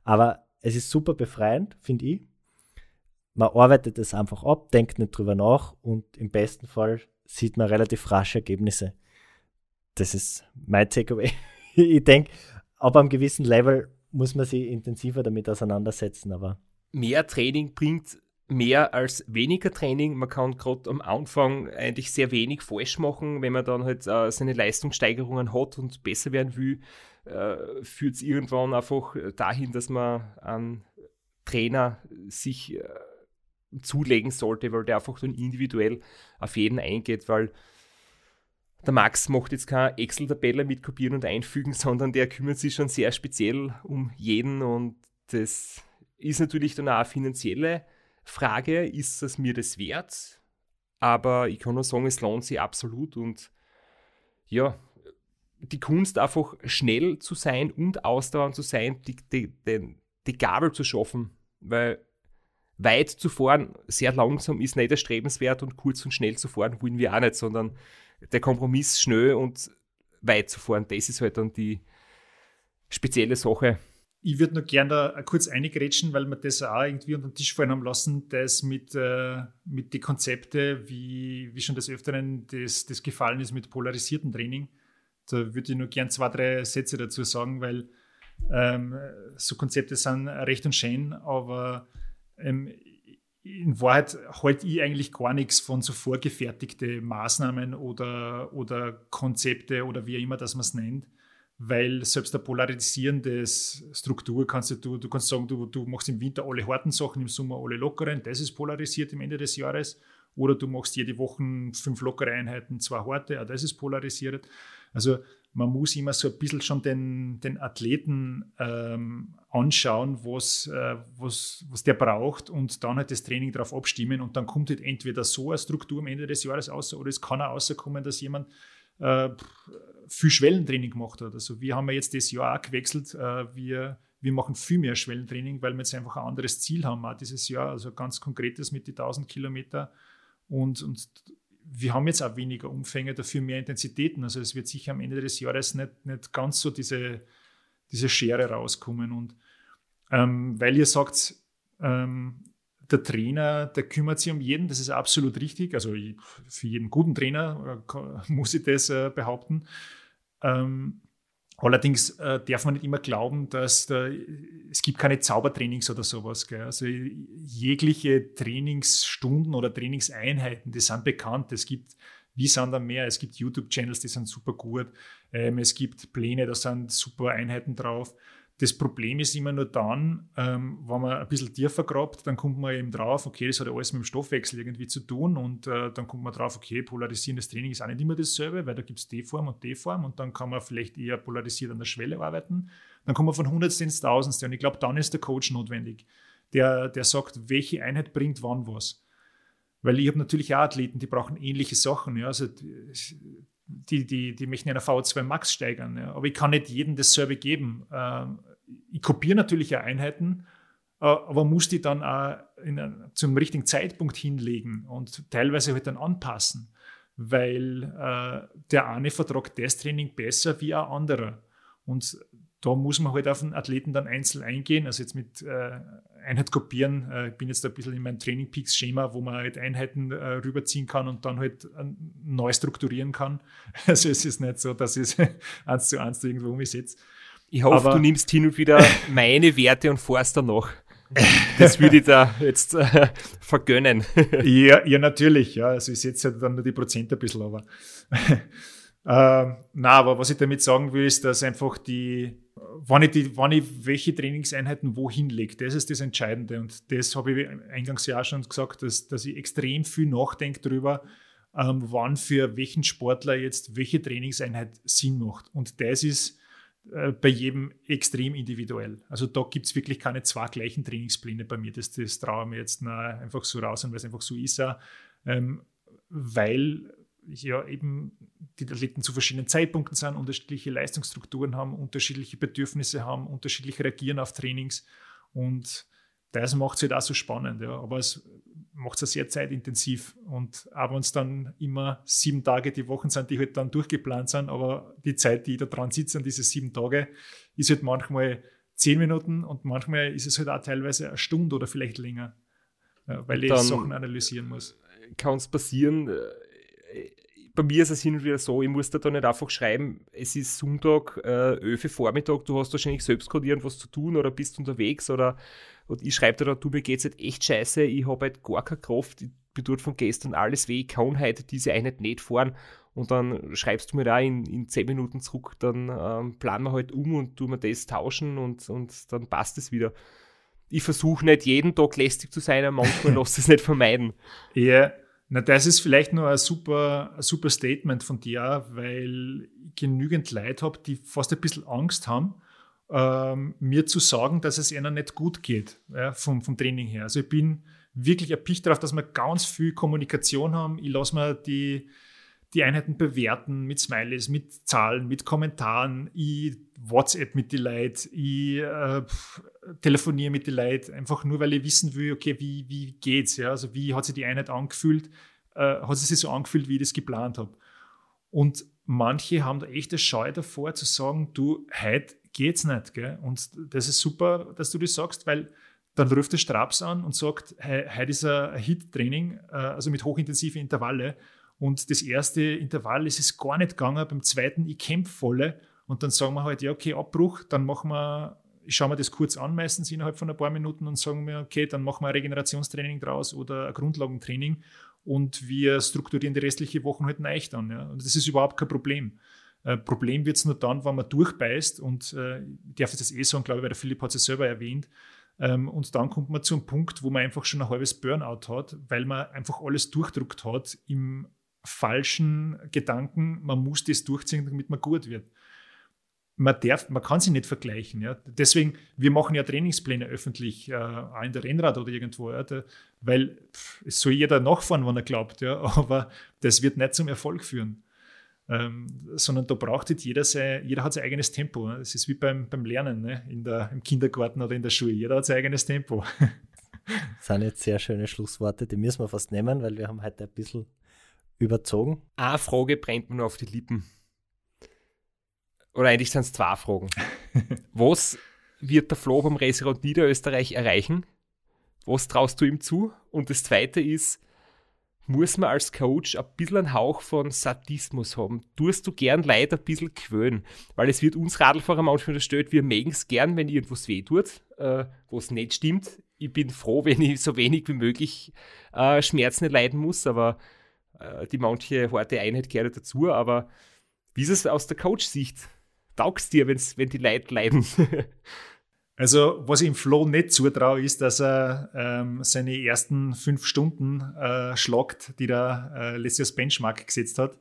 Aber es ist super befreiend, finde ich. Man arbeitet es einfach ab, denkt nicht drüber nach und im besten Fall sieht man relativ rasche Ergebnisse. Das ist mein Takeaway. ich denke, ab einem gewissen Level muss man sich intensiver damit auseinandersetzen, aber. Mehr Training bringt mehr als weniger Training. Man kann gerade am Anfang eigentlich sehr wenig falsch machen. Wenn man dann halt äh, seine Leistungssteigerungen hat und besser werden will, äh, führt es irgendwann einfach dahin, dass man einen Trainer sich äh, zulegen sollte, weil der einfach dann individuell auf jeden eingeht, weil der Max macht jetzt keine Excel-Tabelle mit kopieren und einfügen, sondern der kümmert sich schon sehr speziell um jeden und das ist natürlich dann auch eine finanzielle Frage, ist es mir das wert? Aber ich kann nur sagen, es lohnt sich absolut und ja, die Kunst einfach schnell zu sein und ausdauernd zu sein, die, die, die, die Gabel zu schaffen, weil weit zu fahren, sehr langsam ist nicht erstrebenswert und kurz und schnell zu fahren wollen wir auch nicht, sondern der Kompromiss schnell und weit zu fahren, das ist halt dann die spezielle Sache, ich würde noch gerne da kurz eingrätschen, weil wir das auch irgendwie unter den Tisch fallen haben lassen, das mit, äh, mit den Konzepten, wie, wie schon des Öfteren das, das gefallen ist mit polarisiertem Training. Da würde ich nur gerne zwei, drei Sätze dazu sagen, weil ähm, so Konzepte sind recht und schön, aber ähm, in Wahrheit halte ich eigentlich gar nichts von so vorgefertigten Maßnahmen oder, oder Konzepte oder wie immer das man es nennt weil selbst eine polarisierende Struktur kannst du, du kannst sagen, du, du machst im Winter alle harten Sachen, im Sommer alle lockeren, das ist polarisiert im Ende des Jahres. Oder du machst jede Woche fünf lockere Einheiten, zwei harte, auch das ist polarisiert. Also man muss immer so ein bisschen schon den, den Athleten ähm, anschauen, was, äh, was, was der braucht und dann halt das Training darauf abstimmen und dann kommt halt entweder so eine Struktur am Ende des Jahres raus oder es kann auch rauskommen, dass jemand äh, viel Schwellentraining gemacht hat. Also wir haben ja jetzt das Jahr auch gewechselt. Äh, wir, wir machen viel mehr Schwellentraining, weil wir jetzt einfach ein anderes Ziel haben auch dieses Jahr. Also ganz konkretes mit den 1000 Kilometer und, und wir haben jetzt auch weniger Umfänge, dafür mehr Intensitäten. Also es wird sicher am Ende des Jahres nicht, nicht ganz so diese, diese Schere rauskommen. Und ähm, weil ihr sagt, ähm, der Trainer, der kümmert sich um jeden, das ist absolut richtig. Also für jeden guten Trainer äh, muss ich das äh, behaupten. Ähm, allerdings äh, darf man nicht immer glauben, dass da, es gibt keine Zaubertrainings oder sowas. Gell? Also jegliche Trainingsstunden oder Trainingseinheiten, die sind bekannt. Es gibt wie sind da mehr? Es gibt YouTube-Channels, die sind super gut. Ähm, es gibt Pläne, da sind super Einheiten drauf. Das Problem ist immer nur dann, ähm, wenn man ein bisschen tiefer grabt, dann kommt man eben drauf, okay, das hat ja alles mit dem Stoffwechsel irgendwie zu tun und äh, dann kommt man drauf, okay, polarisierendes Training ist auch nicht immer dasselbe, weil da gibt es D-Form und D-Form und dann kann man vielleicht eher polarisiert an der Schwelle arbeiten. Dann kommt man von Hundertste ins Tausendste und ich glaube, dann ist der Coach notwendig, der, der sagt, welche Einheit bringt wann was. Weil ich habe natürlich auch Athleten, die brauchen ähnliche Sachen. Ja. Also die, die, die möchten einer V2 Max steigern. Ja. Aber ich kann nicht jedem dasselbe geben. Ähm, ich kopiere natürlich auch Einheiten, äh, aber muss die dann auch in, zum richtigen Zeitpunkt hinlegen und teilweise halt dann anpassen, weil äh, der eine vertragt das Training besser wie ein anderer. Und da muss man halt auf den Athleten dann einzeln eingehen. Also jetzt mit äh, Einheit kopieren, äh, ich bin jetzt ein bisschen in meinem Training Peaks Schema, wo man halt Einheiten äh, rüberziehen kann und dann halt äh, neu strukturieren kann. Also es ist nicht so, dass ich es eins zu eins irgendwo umsetze. Ich hoffe, Aber, du nimmst hin und wieder meine Werte und forst danach. Das würde ich da jetzt äh, vergönnen. ja, ja, natürlich. Ja. Also ich setze halt dann nur die Prozent ein bisschen, aber. äh, na, aber was ich damit sagen will, ist, dass einfach die, wann ich, die, wann ich welche Trainingseinheiten wohin lege, das ist das Entscheidende. Und das habe ich eingangs ja auch schon gesagt, dass, dass ich extrem viel nachdenke darüber, ähm, wann für welchen Sportler jetzt welche Trainingseinheit Sinn macht. Und das ist äh, bei jedem extrem individuell. Also da gibt es wirklich keine zwei gleichen Trainingspläne bei mir. Das, das traue ich mir jetzt einfach so raus, weil es einfach so ist, ähm, weil ja eben die Athleten zu verschiedenen Zeitpunkten sind, unterschiedliche Leistungsstrukturen haben, unterschiedliche Bedürfnisse haben, unterschiedlich reagieren auf Trainings und das macht es halt auch so spannend. Ja. Aber es macht es sehr zeitintensiv. Und auch wenn es dann immer sieben Tage die Wochen sind, die halt dann durchgeplant sind, aber die Zeit, die ich da dran sitze, an diese sieben Tage, ist halt manchmal zehn Minuten und manchmal ist es halt auch teilweise eine Stunde oder vielleicht länger, weil ich Sachen analysieren muss. Kann es passieren, äh, bei mir ist es hin und wieder so, ich muss da, da nicht einfach schreiben, es ist Sonntag, äh, Öfe Vormittag, du hast wahrscheinlich selbst gerade irgendwas zu tun oder bist unterwegs oder und ich schreibe da, du, mir geht es halt echt scheiße, ich habe halt gar keine Kraft, ich bin dort von gestern alles weh, ich kann heute diese Einheit nicht fahren. Und dann schreibst du mir da in, in 10 Minuten zurück, dann ähm, planen wir halt um und tun wir das tauschen und, und dann passt es wieder. Ich versuche nicht jeden Tag lästig zu sein, aber manchmal lasse es nicht vermeiden. Ja, na, das ist vielleicht nur ein super, ein super Statement von dir, weil ich genügend Leute habe, die fast ein bisschen Angst haben, ähm, mir zu sagen, dass es ihnen nicht gut geht, ja, vom, vom Training her. Also ich bin wirklich erpicht darauf, dass wir ganz viel Kommunikation haben. Ich lasse mir die, die Einheiten bewerten mit Smileys, mit Zahlen, mit Kommentaren. Ich WhatsApp mit den Leuten, ich äh, telefoniere mit den Leuten, einfach nur, weil ich wissen will, okay, wie, wie geht's, ja? Also wie hat sich die Einheit angefühlt? Äh, hat sie sich so angefühlt, wie ich das geplant habe? Und manche haben da echt eine Scheu davor zu sagen, du, heute geht's nicht. Gell? Und das ist super, dass du das sagst, weil dann ruft der Straps an und sagt, heute ist ein Hit-Training, äh, also mit hochintensiven Intervalle. Und das erste Intervall ist es gar nicht gegangen, beim zweiten, ich kämpfe volle. Und dann sagen wir halt, ja, okay, Abbruch, dann machen wir, ich schaue mir das kurz an, meistens innerhalb von ein paar Minuten und sagen wir, okay, dann machen wir ein Regenerationstraining draus oder ein Grundlagentraining und wir strukturieren die restliche Woche halt leicht an. Ja. Und das ist überhaupt kein Problem. Äh, Problem wird es nur dann, wenn man durchbeißt und äh, ich darf das eh sagen, glaube ich, weil der Philipp hat es selber erwähnt. Ähm, und dann kommt man zu einem Punkt, wo man einfach schon ein halbes Burnout hat, weil man einfach alles durchdruckt hat im falschen Gedanken, man muss das durchziehen, damit man gut wird. Man, darf, man kann sie nicht vergleichen. Ja. Deswegen, wir machen ja Trainingspläne öffentlich, äh, auch in der Rennrad oder irgendwo, ja, da, weil es soll jeder nachfahren, wenn er glaubt, ja, aber das wird nicht zum Erfolg führen. Ähm, sondern da braucht jetzt jeder sein, jeder hat sein eigenes Tempo. Ne? Das ist wie beim, beim Lernen ne? in der, im Kindergarten oder in der Schule. Jeder hat sein eigenes Tempo. Das sind jetzt sehr schöne Schlussworte, die müssen wir fast nehmen, weil wir haben heute ein bisschen überzogen? Eine Frage brennt mir nur auf die Lippen. Oder eigentlich sind es zwei Fragen. Was wird der Flo beim Reisrad Niederösterreich erreichen? Was traust du ihm zu? Und das zweite ist, muss man als Coach ein bisschen einen Hauch von Sadismus haben. Tust du gern Leute ein bisschen quälen, weil es wird uns Radlfahrer manchmal unterstellt, wir mögen es gern, wenn irgendwas weh tut, äh, was nicht stimmt. Ich bin froh, wenn ich so wenig wie möglich äh, Schmerzen leiden muss, aber die manche harte Einheit gehört dazu. Aber wie ist es aus der Coach-Sicht? Taugst dir, wenn's, wenn die Leute leiden? Also, was ich im Flo nicht zutraue, ist, dass er ähm, seine ersten fünf Stunden äh, schlagt, die er äh, letztes Jahr Benchmark gesetzt hat.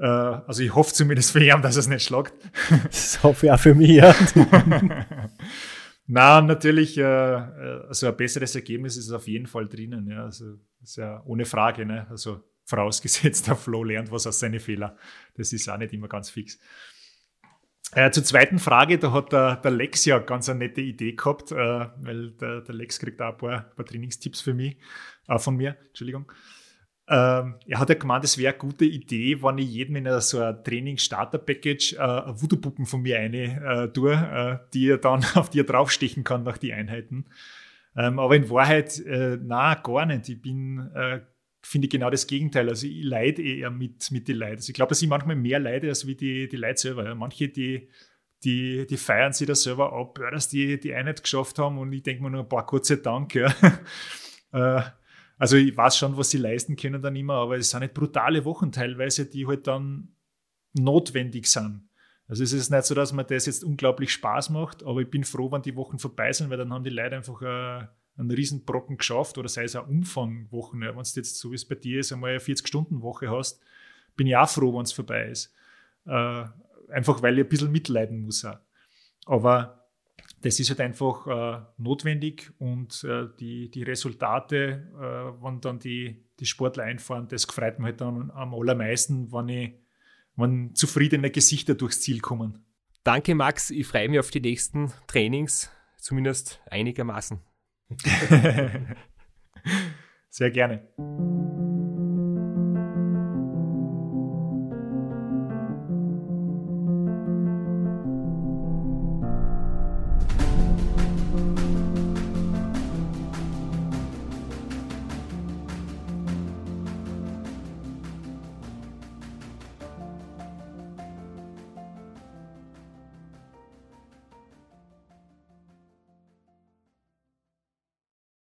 Äh, also, ich hoffe zumindest für ihn, dass er es nicht schlagt. Das hoffe ich auch für mich, ja. Na, natürlich, äh, also ein besseres Ergebnis ist auf jeden Fall drinnen. Ja. Also, ist ja ohne Frage. Ne? Also, vorausgesetzt, der Flo lernt was aus seinen Fehlern. Das ist auch nicht immer ganz fix. Äh, zur zweiten Frage, da hat der, der Lex ja ganz eine nette Idee gehabt, äh, weil der, der, Lex kriegt auch ein paar, ein paar Trainingstipps für mich, äh, von mir, Entschuldigung. Ähm, er hat ja gemeint, es wäre eine gute Idee, wenn ich jedem in so ein Training-Starter-Package äh, Voodoo-Puppen von mir eine äh, tue, äh, die er dann auf die er draufstechen kann nach die Einheiten. Ähm, aber in Wahrheit, äh, na gar nicht. Ich bin äh, finde ich genau das Gegenteil. Also ich leide eher mit, mit den Leuten. Also ich glaube, dass ich manchmal mehr leide als wie die, die Leute selber. Ja. Manche, die, die, die feiern sich da selber ab, dass die die Einheit geschafft haben und ich denke mir nur, ein paar Gott sei Dank. Ja. Äh, also ich weiß schon, was sie leisten können dann immer, aber es sind nicht brutale Wochen teilweise, die halt dann notwendig sind. Also es ist nicht so, dass mir das jetzt unglaublich Spaß macht, aber ich bin froh, wenn die Wochen vorbei sind, weil dann haben die Leute einfach äh, einen Riesenbrocken geschafft oder sei es eine Umfangwoche. Ja, wenn du jetzt so wie es bei dir ist, einmal eine 40-Stunden-Woche hast, bin ich auch froh, wenn es vorbei ist. Äh, einfach weil ich ein bisschen mitleiden muss. Auch. Aber das ist halt einfach äh, notwendig und äh, die, die Resultate, äh, wenn dann die, die Sportler einfahren, das gefreut mich halt dann am allermeisten, wenn, ich, wenn zufriedene Gesichter durchs Ziel kommen. Danke, Max. Ich freue mich auf die nächsten Trainings, zumindest einigermaßen. Sehr gerne.